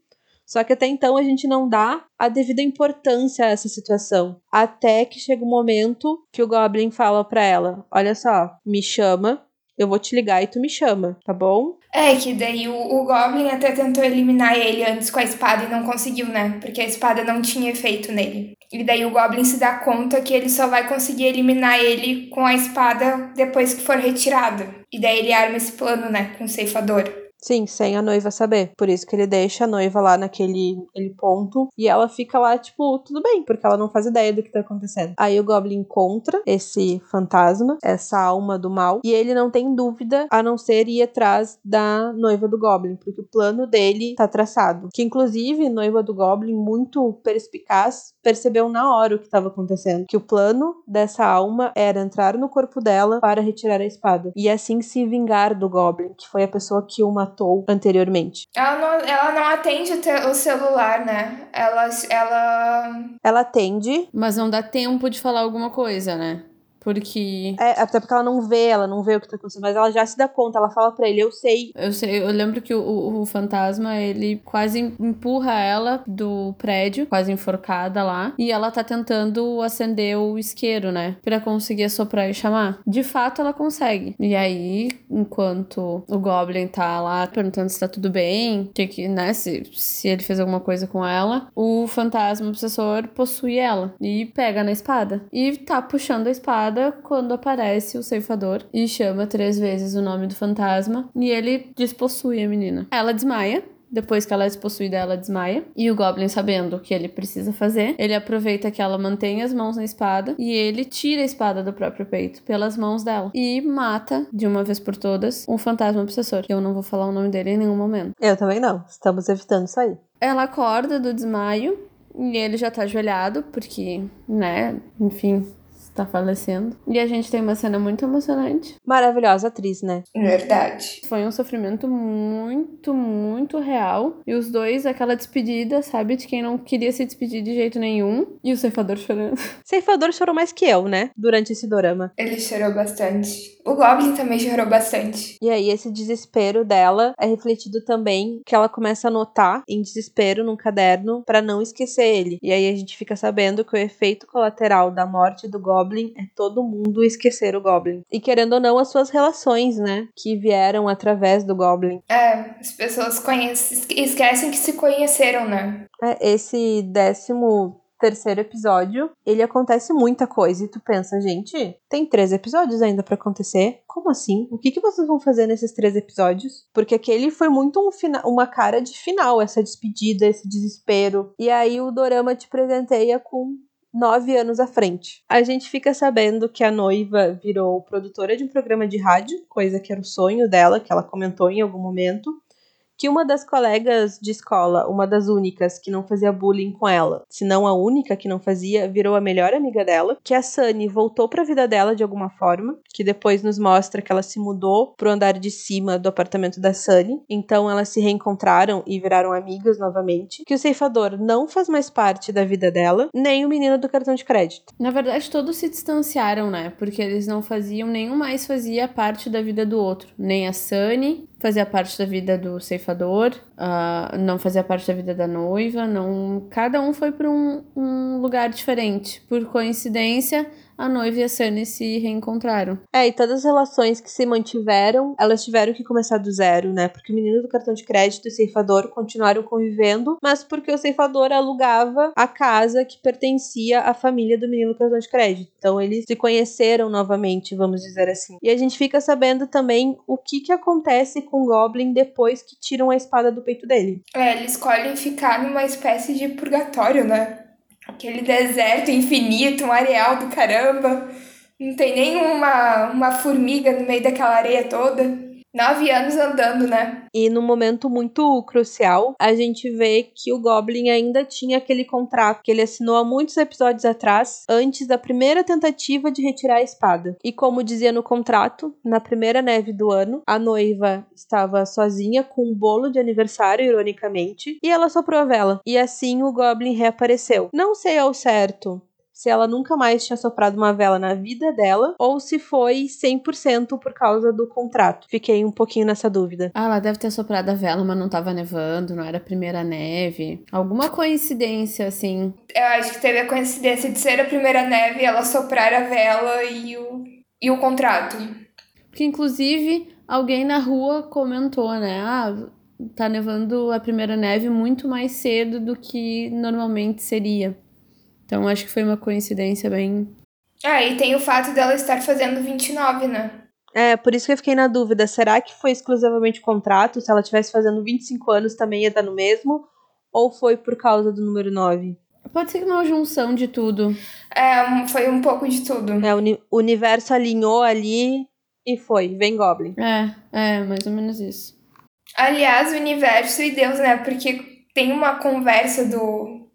Só que até então a gente não dá a devida importância a essa situação. Até que chega um momento que o Goblin fala para ela: Olha só, me chama eu vou te ligar e tu me chama, tá bom? É, que daí o, o Goblin até tentou eliminar ele antes com a espada e não conseguiu, né? Porque a espada não tinha efeito nele. E daí o Goblin se dá conta que ele só vai conseguir eliminar ele com a espada depois que for retirada. E daí ele arma esse plano, né? Com o ceifador. Sim, sem a noiva saber. Por isso que ele deixa a noiva lá naquele aquele ponto e ela fica lá, tipo, tudo bem, porque ela não faz ideia do que tá acontecendo. Aí o Goblin encontra esse fantasma, essa alma do mal, e ele não tem dúvida a não ser ir atrás da noiva do Goblin, porque o plano dele tá traçado. Que inclusive, noiva do Goblin, muito perspicaz, percebeu na hora o que estava acontecendo. Que o plano dessa alma era entrar no corpo dela para retirar a espada. E assim se vingar do Goblin, que foi a pessoa que uma matou anteriormente. Ela não, ela não atende o celular, né? Ela, ela. Ela atende. Mas não dá tempo de falar alguma coisa, né? Porque. É, até porque ela não vê, ela não vê o que tá acontecendo, mas ela já se dá conta, ela fala para ele, eu sei. Eu sei, eu lembro que o, o, o, fantasma, ele quase empurra ela do prédio, quase enforcada lá, e ela tá tentando acender o isqueiro, né? Pra conseguir assoprar e chamar. De fato, ela consegue. E aí, enquanto o Goblin tá lá perguntando se tá tudo bem, que, que, né, se, se ele fez alguma coisa com ela, o fantasma obsessor possui ela e pega na espada. E tá puxando a espada quando aparece o ceifador e chama três vezes o nome do fantasma e ele despossui a menina. Ela desmaia, depois que ela é despossuída, ela desmaia. E o Goblin, sabendo o que ele precisa fazer, ele aproveita que ela mantém as mãos na espada e ele tira a espada do próprio peito pelas mãos dela e mata, de uma vez por todas, um fantasma obsessor. Eu não vou falar o nome dele em nenhum momento. Eu também não. Estamos evitando isso aí. Ela acorda do desmaio e ele já tá ajoelhado, porque, né, enfim, tá falecendo. E a gente tem uma cena muito emocionante. Maravilhosa atriz, né? Verdade. Foi um sofrimento muito, muito real. E os dois, aquela despedida, sabe? De quem não queria se despedir de jeito nenhum. E o ceifador chorando. Ceifador chorou mais que eu, né? Durante esse dorama. Ele chorou bastante. O Goblin também chorou bastante. E aí, esse desespero dela é refletido também que ela começa a anotar em desespero num caderno para não esquecer ele. E aí a gente fica sabendo que o efeito colateral da morte do Goblin é todo mundo esquecer o Goblin. E querendo ou não, as suas relações, né? Que vieram através do Goblin. É, as pessoas conhecem, esquecem que se conheceram, né? É, esse décimo terceiro episódio, ele acontece muita coisa e tu pensa, gente, tem três episódios ainda para acontecer? Como assim? O que, que vocês vão fazer nesses três episódios? Porque aquele foi muito um fina uma cara de final, essa despedida, esse desespero. E aí o Dorama te presenteia com nove anos à frente. A gente fica sabendo que a noiva virou produtora de um programa de rádio, coisa que era o sonho dela, que ela comentou em algum momento que uma das colegas de escola, uma das únicas que não fazia bullying com ela, se não a única que não fazia, virou a melhor amiga dela, que a Sunny voltou para a vida dela de alguma forma, que depois nos mostra que ela se mudou pro andar de cima do apartamento da Sunny, então elas se reencontraram e viraram amigas novamente, que o ceifador não faz mais parte da vida dela, nem o menino do cartão de crédito. Na verdade, todos se distanciaram, né? Porque eles não faziam, nenhum mais fazia parte da vida do outro. Nem a Sunny fazia parte da vida do ceifador, uh, não fazia parte da vida da noiva, não. Cada um foi para um, um lugar diferente. Por coincidência, a noiva e a Sunny se reencontraram. É, e todas as relações que se mantiveram, elas tiveram que começar do zero, né? Porque o menino do cartão de crédito e o ceifador continuaram convivendo, mas porque o ceifador alugava a casa que pertencia à família do menino do cartão de crédito. Então eles se conheceram novamente, vamos dizer assim. E a gente fica sabendo também o que que acontece com o Goblin depois que tiram a espada do peito dele. É, eles escolhem ficar numa espécie de purgatório, né? Aquele deserto infinito, um areal do caramba. Não tem nenhuma uma formiga no meio daquela areia toda. Nove anos andando, né? E num momento muito crucial, a gente vê que o Goblin ainda tinha aquele contrato que ele assinou há muitos episódios atrás, antes da primeira tentativa de retirar a espada. E como dizia no contrato, na primeira neve do ano, a noiva estava sozinha com um bolo de aniversário, ironicamente, e ela soprou a vela. E assim o Goblin reapareceu. Não sei ao certo se ela nunca mais tinha soprado uma vela na vida dela ou se foi 100% por causa do contrato. Fiquei um pouquinho nessa dúvida. Ah, ela deve ter soprado a vela, mas não tava nevando, não era a primeira neve. Alguma coincidência, assim. Eu acho que teve a coincidência de ser a primeira neve, ela soprar a vela e o, e o contrato. Porque, inclusive, alguém na rua comentou, né? Ah, tá nevando a primeira neve muito mais cedo do que normalmente seria. Então acho que foi uma coincidência bem. Ah, e tem o fato dela estar fazendo 29, né? É, por isso que eu fiquei na dúvida. Será que foi exclusivamente o contrato? Se ela estivesse fazendo 25 anos também ia dar no mesmo? Ou foi por causa do número 9? Pode ser uma junção de tudo. É, foi um pouco de tudo. É, o uni universo alinhou ali e foi. Vem Goblin. É, é, mais ou menos isso. Aliás, o universo e Deus, né? Porque tem uma conversa do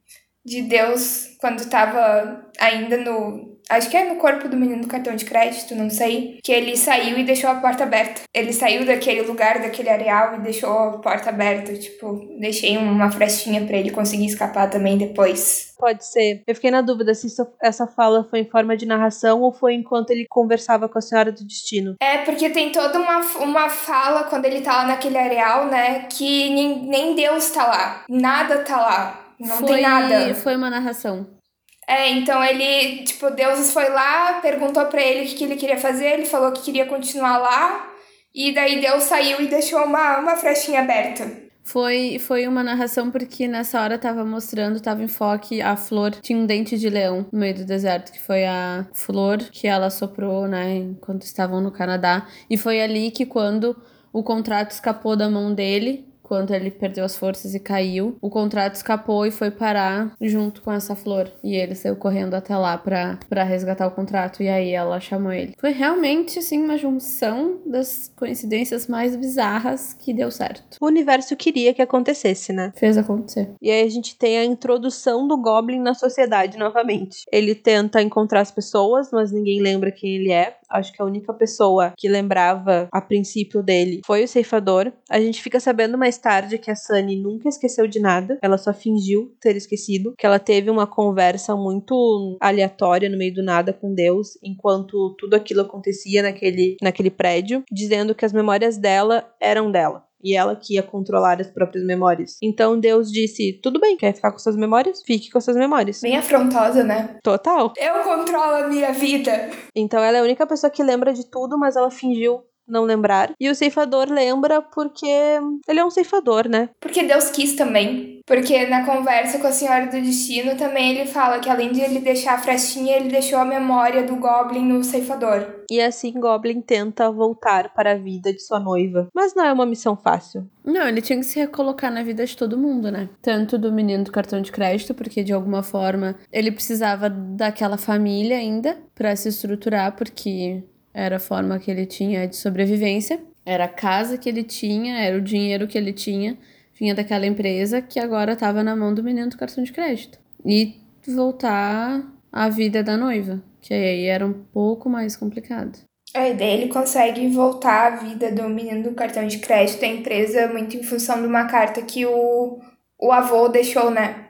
de Deus quando estava ainda no. Acho que é no corpo do menino do cartão de crédito, não sei. Que ele saiu e deixou a porta aberta. Ele saiu daquele lugar, daquele areal e deixou a porta aberta. Tipo, deixei uma frestinha para ele conseguir escapar também depois. Pode ser. Eu fiquei na dúvida se isso, essa fala foi em forma de narração ou foi enquanto ele conversava com a Senhora do Destino. É, porque tem toda uma, uma fala quando ele tá lá naquele areal, né? Que nem, nem Deus tá lá. Nada tá lá não foi, tem nada. Foi uma narração. É, então ele, tipo, Deus foi lá, perguntou para ele o que, que ele queria fazer, ele falou que queria continuar lá, e daí Deus saiu e deixou uma, uma frechinha aberta. Foi, foi uma narração porque nessa hora tava mostrando, tava em foque a flor, tinha um dente de leão no meio do deserto, que foi a flor que ela soprou, né, enquanto estavam no Canadá. E foi ali que quando o contrato escapou da mão dele, quando ele perdeu as forças e caiu, o contrato escapou e foi parar junto com essa flor. E ele saiu correndo até lá pra, pra resgatar o contrato. E aí ela chamou ele. Foi realmente, assim, uma junção das coincidências mais bizarras que deu certo. O universo queria que acontecesse, né? Fez acontecer. E aí a gente tem a introdução do Goblin na sociedade novamente. Ele tenta encontrar as pessoas, mas ninguém lembra quem ele é. Acho que a única pessoa que lembrava a princípio dele foi o ceifador. A gente fica sabendo mais tarde que a Sunny nunca esqueceu de nada. Ela só fingiu ter esquecido. Que ela teve uma conversa muito aleatória no meio do nada com Deus, enquanto tudo aquilo acontecia naquele, naquele prédio, dizendo que as memórias dela eram dela e ela que ia controlar as próprias memórias. Então Deus disse: tudo bem, quer ficar com suas memórias? Fique com suas memórias. Bem afrontosa, né? Total. Eu controlo a minha vida. Então ela é a única pessoa que lembra de tudo, mas ela fingiu não lembrar. E o ceifador lembra porque ele é um ceifador, né? Porque Deus quis também. Porque na conversa com a Senhora do Destino também ele fala que além de ele deixar a frestinha, ele deixou a memória do Goblin no ceifador. E assim Goblin tenta voltar para a vida de sua noiva. Mas não é uma missão fácil. Não, ele tinha que se recolocar na vida de todo mundo, né? Tanto do menino do cartão de crédito, porque de alguma forma ele precisava daquela família ainda para se estruturar, porque era a forma que ele tinha de sobrevivência, era a casa que ele tinha, era o dinheiro que ele tinha, vinha daquela empresa que agora estava na mão do menino do cartão de crédito. E voltar à vida da noiva, que aí era um pouco mais complicado. A ideia ele consegue voltar à vida do menino do cartão de crédito da empresa muito em função de uma carta que o, o avô deixou, né?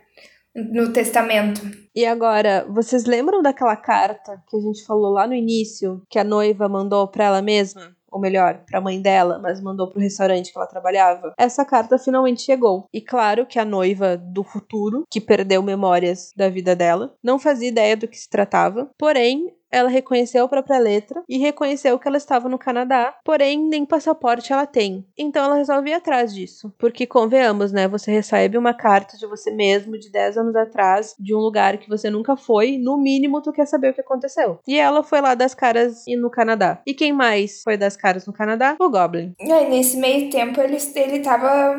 No testamento. E agora, vocês lembram daquela carta que a gente falou lá no início, que a noiva mandou para ela mesma? Ou melhor, para a mãe dela, mas mandou pro restaurante que ela trabalhava. Essa carta finalmente chegou. E claro que a noiva do futuro, que perdeu memórias da vida dela, não fazia ideia do que se tratava. Porém, ela reconheceu a própria letra e reconheceu que ela estava no Canadá, porém nem passaporte ela tem. Então ela resolve ir atrás disso. Porque, convenhamos, né? Você recebe uma carta de você mesmo de 10 anos atrás, de um lugar que você nunca foi, no mínimo tu quer saber o que aconteceu. E ela foi lá das caras no Canadá. E quem mais foi das caras no Canadá? O Goblin. E aí, nesse meio tempo, ele, ele tava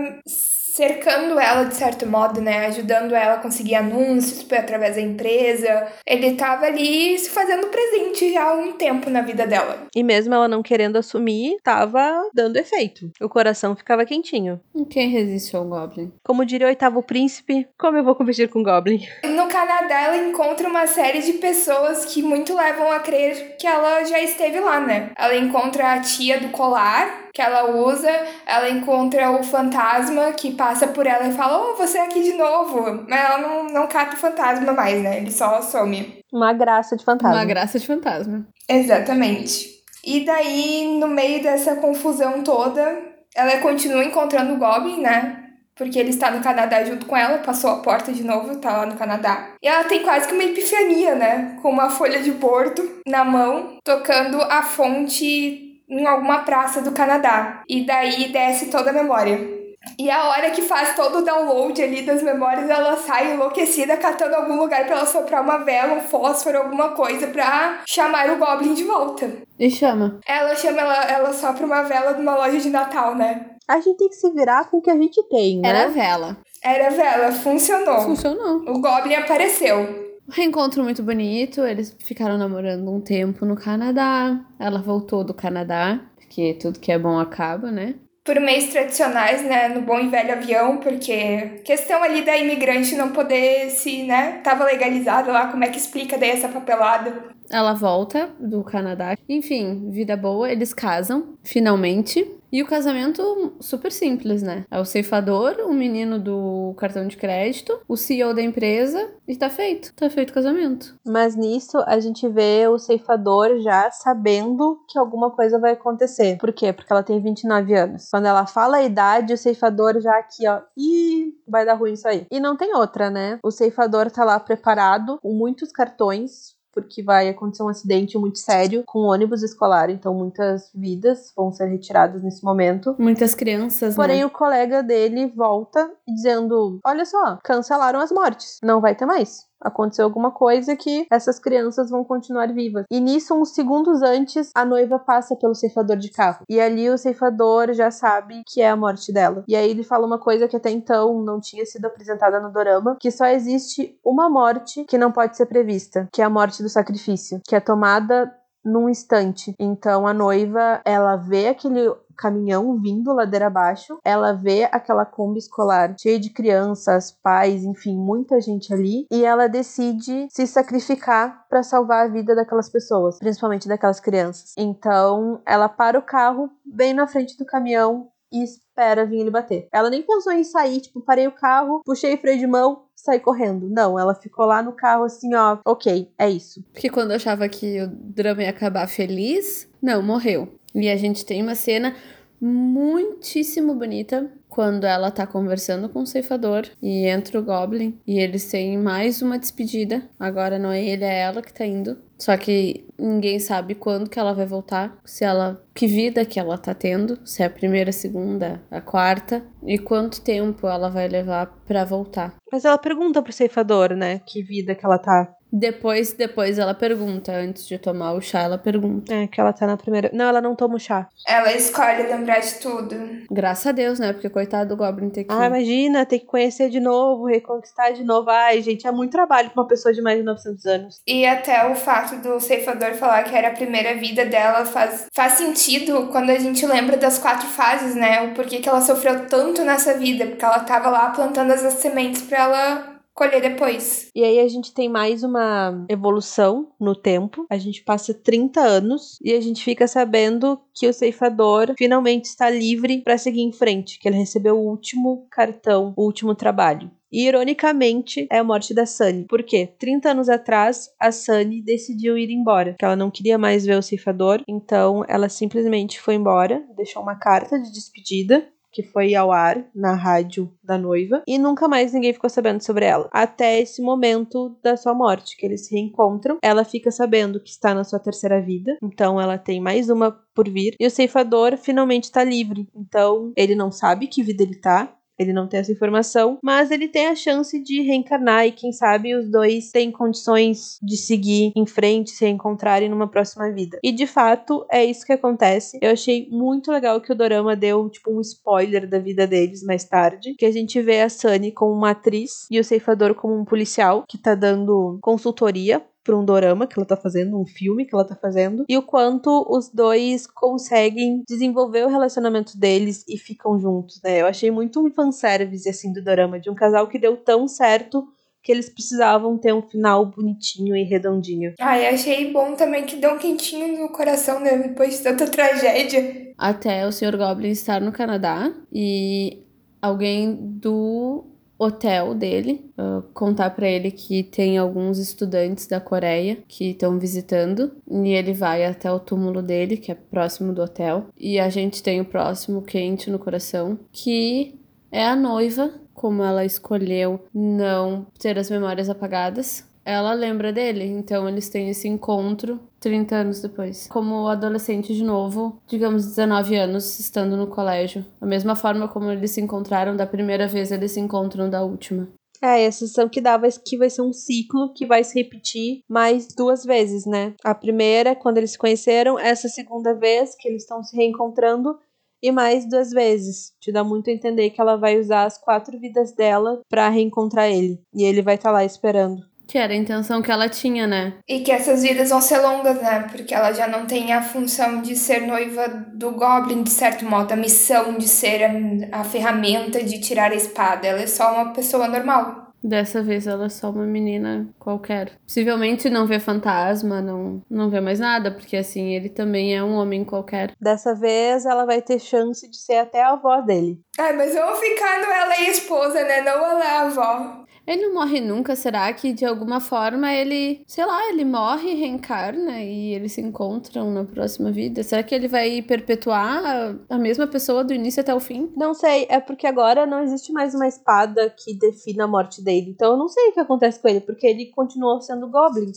cercando ela de certo modo, né? Ajudando ela a conseguir anúncios através da empresa. Ele tava ali se fazendo presente já há um tempo na vida dela. E mesmo ela não querendo assumir, tava dando efeito. O coração ficava quentinho. Quem resiste ao Goblin? Como diria o oitavo príncipe, como eu vou competir com o Goblin? No Canadá, ela encontra uma série de pessoas que muito levam a crer que ela já esteve lá, né? Ela encontra a tia do colar, que ela usa, ela encontra o fantasma que passa por ela e fala: Oh, você é aqui de novo. Mas ela não, não cata o fantasma mais, né? Ele só some. Uma graça de fantasma. Uma graça de fantasma. Exatamente. E daí, no meio dessa confusão toda, ela continua encontrando o Goblin, né? Porque ele está no Canadá junto com ela, passou a porta de novo, tá lá no Canadá. E ela tem quase que uma epifania, né? Com uma folha de bordo na mão, tocando a fonte em alguma praça do Canadá. E daí desce toda a memória. E a hora que faz todo o download ali das memórias, ela sai enlouquecida, catando algum lugar para ela soprar uma vela, um fósforo, alguma coisa pra chamar o Goblin de volta. E chama. Ela chama, ela, ela sopra uma vela numa loja de Natal, né? A gente tem que se virar com o que a gente tem, né? Era vela. Era vela, funcionou. Funcionou. O Goblin apareceu. Reencontro muito bonito, eles ficaram namorando um tempo no Canadá. Ela voltou do Canadá, porque tudo que é bom acaba, né? Por meios tradicionais, né, no bom e velho avião, porque questão ali da imigrante não poder se, né, tava legalizada lá, como é que explica daí essa papelada? Ela volta do Canadá. Enfim, vida boa, eles casam, finalmente. E o casamento super simples, né? É o ceifador, o menino do cartão de crédito, o CEO da empresa e tá feito. Tá feito o casamento. Mas nisso a gente vê o ceifador já sabendo que alguma coisa vai acontecer. Por quê? Porque ela tem 29 anos. Quando ela fala a idade, o ceifador já aqui, ó, ih, vai dar ruim isso aí. E não tem outra, né? O ceifador tá lá preparado com muitos cartões porque vai acontecer um acidente muito sério com o ônibus escolar, então muitas vidas vão ser retiradas nesse momento. Muitas crianças, Porém, né? o colega dele volta dizendo: Olha só, cancelaram as mortes, não vai ter mais. Aconteceu alguma coisa que essas crianças vão continuar vivas. E nisso, uns segundos antes, a noiva passa pelo ceifador de carro. E ali o ceifador já sabe que é a morte dela. E aí ele fala uma coisa que até então não tinha sido apresentada no dorama, que só existe uma morte que não pode ser prevista, que é a morte do sacrifício, que é tomada num instante. Então a noiva, ela vê aquele caminhão vindo ladeira abaixo, ela vê aquela Kombi escolar cheia de crianças, pais, enfim, muita gente ali, e ela decide se sacrificar para salvar a vida daquelas pessoas, principalmente daquelas crianças. Então, ela para o carro bem na frente do caminhão e espera vir ele bater. Ela nem pensou em sair, tipo, parei o carro, puxei o freio de mão, saí correndo. Não, ela ficou lá no carro assim, ó, ok, é isso. Porque quando eu achava que o drama ia acabar feliz, não, morreu. E a gente tem uma cena muitíssimo bonita quando ela tá conversando com o ceifador e entra o Goblin e eles têm mais uma despedida. Agora não é ele, é ela que tá indo. Só que ninguém sabe quando que ela vai voltar, se ela que vida que ela tá tendo, se é a primeira, a segunda, a quarta e quanto tempo ela vai levar para voltar. Mas ela pergunta pro ceifador, né, que vida que ela tá. Depois, depois ela pergunta, antes de tomar o chá, ela pergunta. É, que ela tá na primeira. Não, ela não toma o chá. Ela escolhe lembrar de tudo. Graças a Deus, né? Porque coitado do Goblin ter que. Ah, imagina, ter que conhecer de novo, reconquistar de novo. Ai, gente, é muito trabalho pra uma pessoa de mais de 900 anos. E até o fato do ceifador falar que era a primeira vida dela faz, faz sentido quando a gente lembra das quatro fases, né? O porquê que ela sofreu tanto nessa vida. Porque ela tava lá plantando as sementes pra ela colher depois. E aí a gente tem mais uma evolução no tempo. A gente passa 30 anos e a gente fica sabendo que o ceifador finalmente está livre para seguir em frente, que ele recebeu o último cartão, o último trabalho. E, ironicamente, é a morte da Sunny. Por quê? 30 anos atrás, a Sunny decidiu ir embora, que ela não queria mais ver o ceifador, então ela simplesmente foi embora, deixou uma carta de despedida que foi ao ar na rádio da noiva, e nunca mais ninguém ficou sabendo sobre ela. Até esse momento da sua morte, que eles se reencontram. Ela fica sabendo que está na sua terceira vida, então ela tem mais uma por vir. E o ceifador finalmente está livre, então ele não sabe que vida ele tá, ele não tem essa informação, mas ele tem a chance de reencarnar e quem sabe os dois têm condições de seguir em frente, se encontrarem numa próxima vida. E de fato é isso que acontece. Eu achei muito legal que o dorama deu tipo um spoiler da vida deles mais tarde, que a gente vê a Sunny como uma atriz e o ceifador como um policial que tá dando consultoria para um dorama que ela tá fazendo, um filme que ela tá fazendo, e o quanto os dois conseguem desenvolver o relacionamento deles e ficam juntos, né? Eu achei muito um fanservice, assim, do dorama, de um casal que deu tão certo que eles precisavam ter um final bonitinho e redondinho. Ai, achei bom também que deu um quentinho no coração, né? Depois de tanta tragédia. Até o Sr. Goblin estar no Canadá e alguém do hotel dele, uh, contar para ele que tem alguns estudantes da Coreia que estão visitando e ele vai até o túmulo dele, que é próximo do hotel, e a gente tem o próximo quente no coração, que é a noiva, como ela escolheu não ter as memórias apagadas, ela lembra dele, então eles têm esse encontro 30 anos depois. Como adolescente de novo, digamos 19 anos, estando no colégio. Da mesma forma como eles se encontraram da primeira vez, eles se encontram da última. É, a sensação que dava é que vai ser um ciclo que vai se repetir mais duas vezes, né? A primeira, quando eles se conheceram, essa segunda vez que eles estão se reencontrando e mais duas vezes. Te dá muito a entender que ela vai usar as quatro vidas dela para reencontrar ele. E ele vai estar tá lá esperando. Que era a intenção que ela tinha, né? E que essas vidas vão ser longas, né? Porque ela já não tem a função de ser noiva do Goblin, de certo modo, a missão de ser a, a ferramenta de tirar a espada. Ela é só uma pessoa normal. Dessa vez ela é só uma menina qualquer. Possivelmente não vê fantasma, não, não vê mais nada, porque assim, ele também é um homem qualquer. Dessa vez ela vai ter chance de ser até a avó dele. Ai, mas vamos ficar no ela e a esposa, né? Não ela é a avó. Ele não morre nunca, será que de alguma forma ele, sei lá, ele morre, reencarna e eles se encontram na próxima vida? Será que ele vai perpetuar a mesma pessoa do início até o fim? Não sei, é porque agora não existe mais uma espada que defina a morte dele. Então eu não sei o que acontece com ele, porque ele continuou sendo Goblin.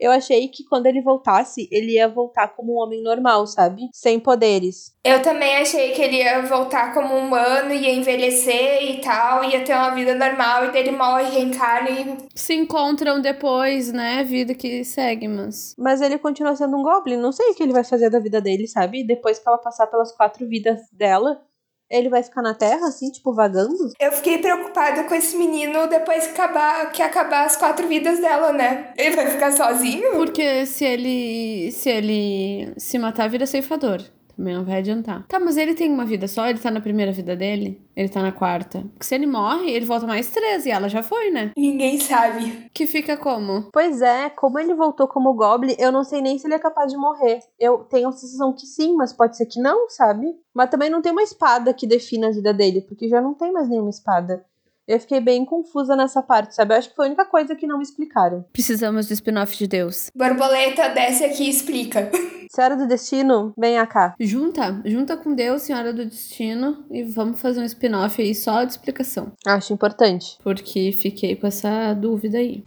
Eu achei que quando ele voltasse, ele ia voltar como um homem normal, sabe? Sem poderes. Eu também achei que ele ia voltar como humano, ia envelhecer e tal, ia ter uma vida normal, e daí ele morre, reencarna e. Se encontram depois, né? Vida que segue, mas. Mas ele continua sendo um Goblin. Não sei o que ele vai fazer da vida dele, sabe? Depois que ela passar pelas quatro vidas dela, ele vai ficar na Terra, assim, tipo, vagando? Eu fiquei preocupada com esse menino depois que acabar, que acabar as quatro vidas dela, né? Ele vai ficar sozinho? Porque se ele. Se ele se matar, vira ceifador. Também não vai adiantar. Tá, mas ele tem uma vida só? Ele tá na primeira vida dele? Ele tá na quarta? Porque se ele morre, ele volta mais três e ela já foi, né? Ninguém sabe. Que fica como? Pois é, como ele voltou como Goblin, eu não sei nem se ele é capaz de morrer. Eu tenho a sensação que sim, mas pode ser que não, sabe? Mas também não tem uma espada que defina a vida dele, porque já não tem mais nenhuma espada. Eu fiquei bem confusa nessa parte, sabe? Eu acho que foi a única coisa que não me explicaram. Precisamos de spin-off de Deus. Borboleta, desce aqui e explica. [LAUGHS] Senhora do Destino, venha cá. Junta, junta com Deus, Senhora do Destino, e vamos fazer um spin-off aí só de explicação. Acho importante. Porque fiquei com essa dúvida aí.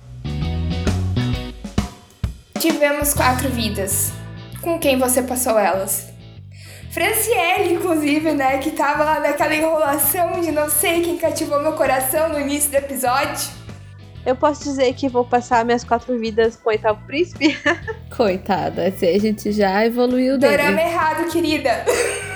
Tivemos quatro vidas. Com quem você passou elas? Franciele, inclusive, né? Que tava lá naquela enrolação de não sei quem cativou meu coração no início do episódio. Eu posso dizer que vou passar minhas quatro vidas com o oitavo príncipe? [LAUGHS] Coitada, assim, a gente já evoluiu dele. Dorama errado, querida. [LAUGHS]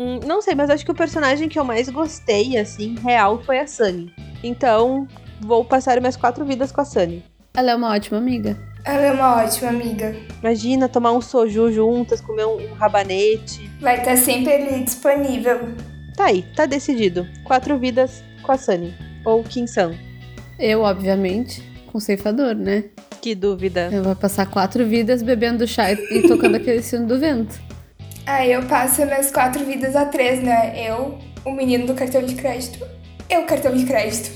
Hum, não sei, mas acho que o personagem que eu mais gostei, assim, real, foi a Sunny. Então, vou passar minhas quatro vidas com a Sunny. Ela é uma ótima amiga. Ela é uma ótima amiga. Imagina tomar um soju juntas, comer um, um rabanete. Vai estar sempre ali disponível. Tá aí, tá decidido. Quatro vidas com a Sunny. Ou Kim-san. Eu, obviamente, com ceifador, né? Que dúvida. Eu vou passar quatro vidas bebendo chá e tocando aquele sino do vento. Aí eu passo minhas quatro vidas a três, né? Eu, o menino do cartão de crédito. Eu, cartão de crédito.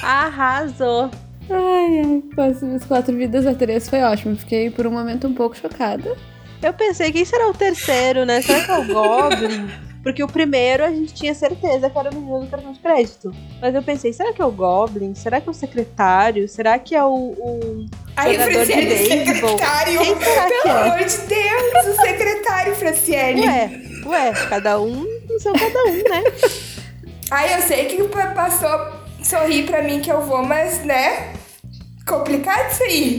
Arrasou. Ai, ai, passo minhas quatro vidas a três foi ótimo. Fiquei por um momento um pouco chocada. Eu pensei, quem será o terceiro, né? Será que é o [LAUGHS] Goblin? Porque o primeiro a gente tinha certeza que era o menino do cartão de crédito. Mas eu pensei, será que é o Goblin? Será que é o secretário? Será que é o. o Aí, jogador de Franciele, beisebol? secretário. Quem será que Pelo é? amor de Deus, o secretário, Franciele. Ué, ué, cada um no seu cada um, né? Aí eu sei que pa- passou sorrir pra mim que eu vou, mas, né? Complicado isso aí.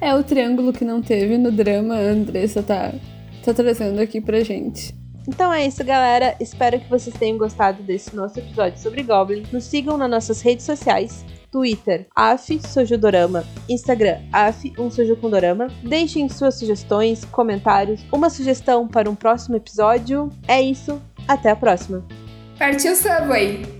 É o triângulo que não teve no drama, a Andressa tá, tá trazendo aqui pra gente. Então é isso, galera. Espero que vocês tenham gostado desse nosso episódio sobre Goblin. Nos sigam nas nossas redes sociais. Twitter, af Sojudorama, Instagram, af um Soju com Dorama. Deixem suas sugestões, comentários, uma sugestão para um próximo episódio. É isso, até a próxima. Partiu Subway.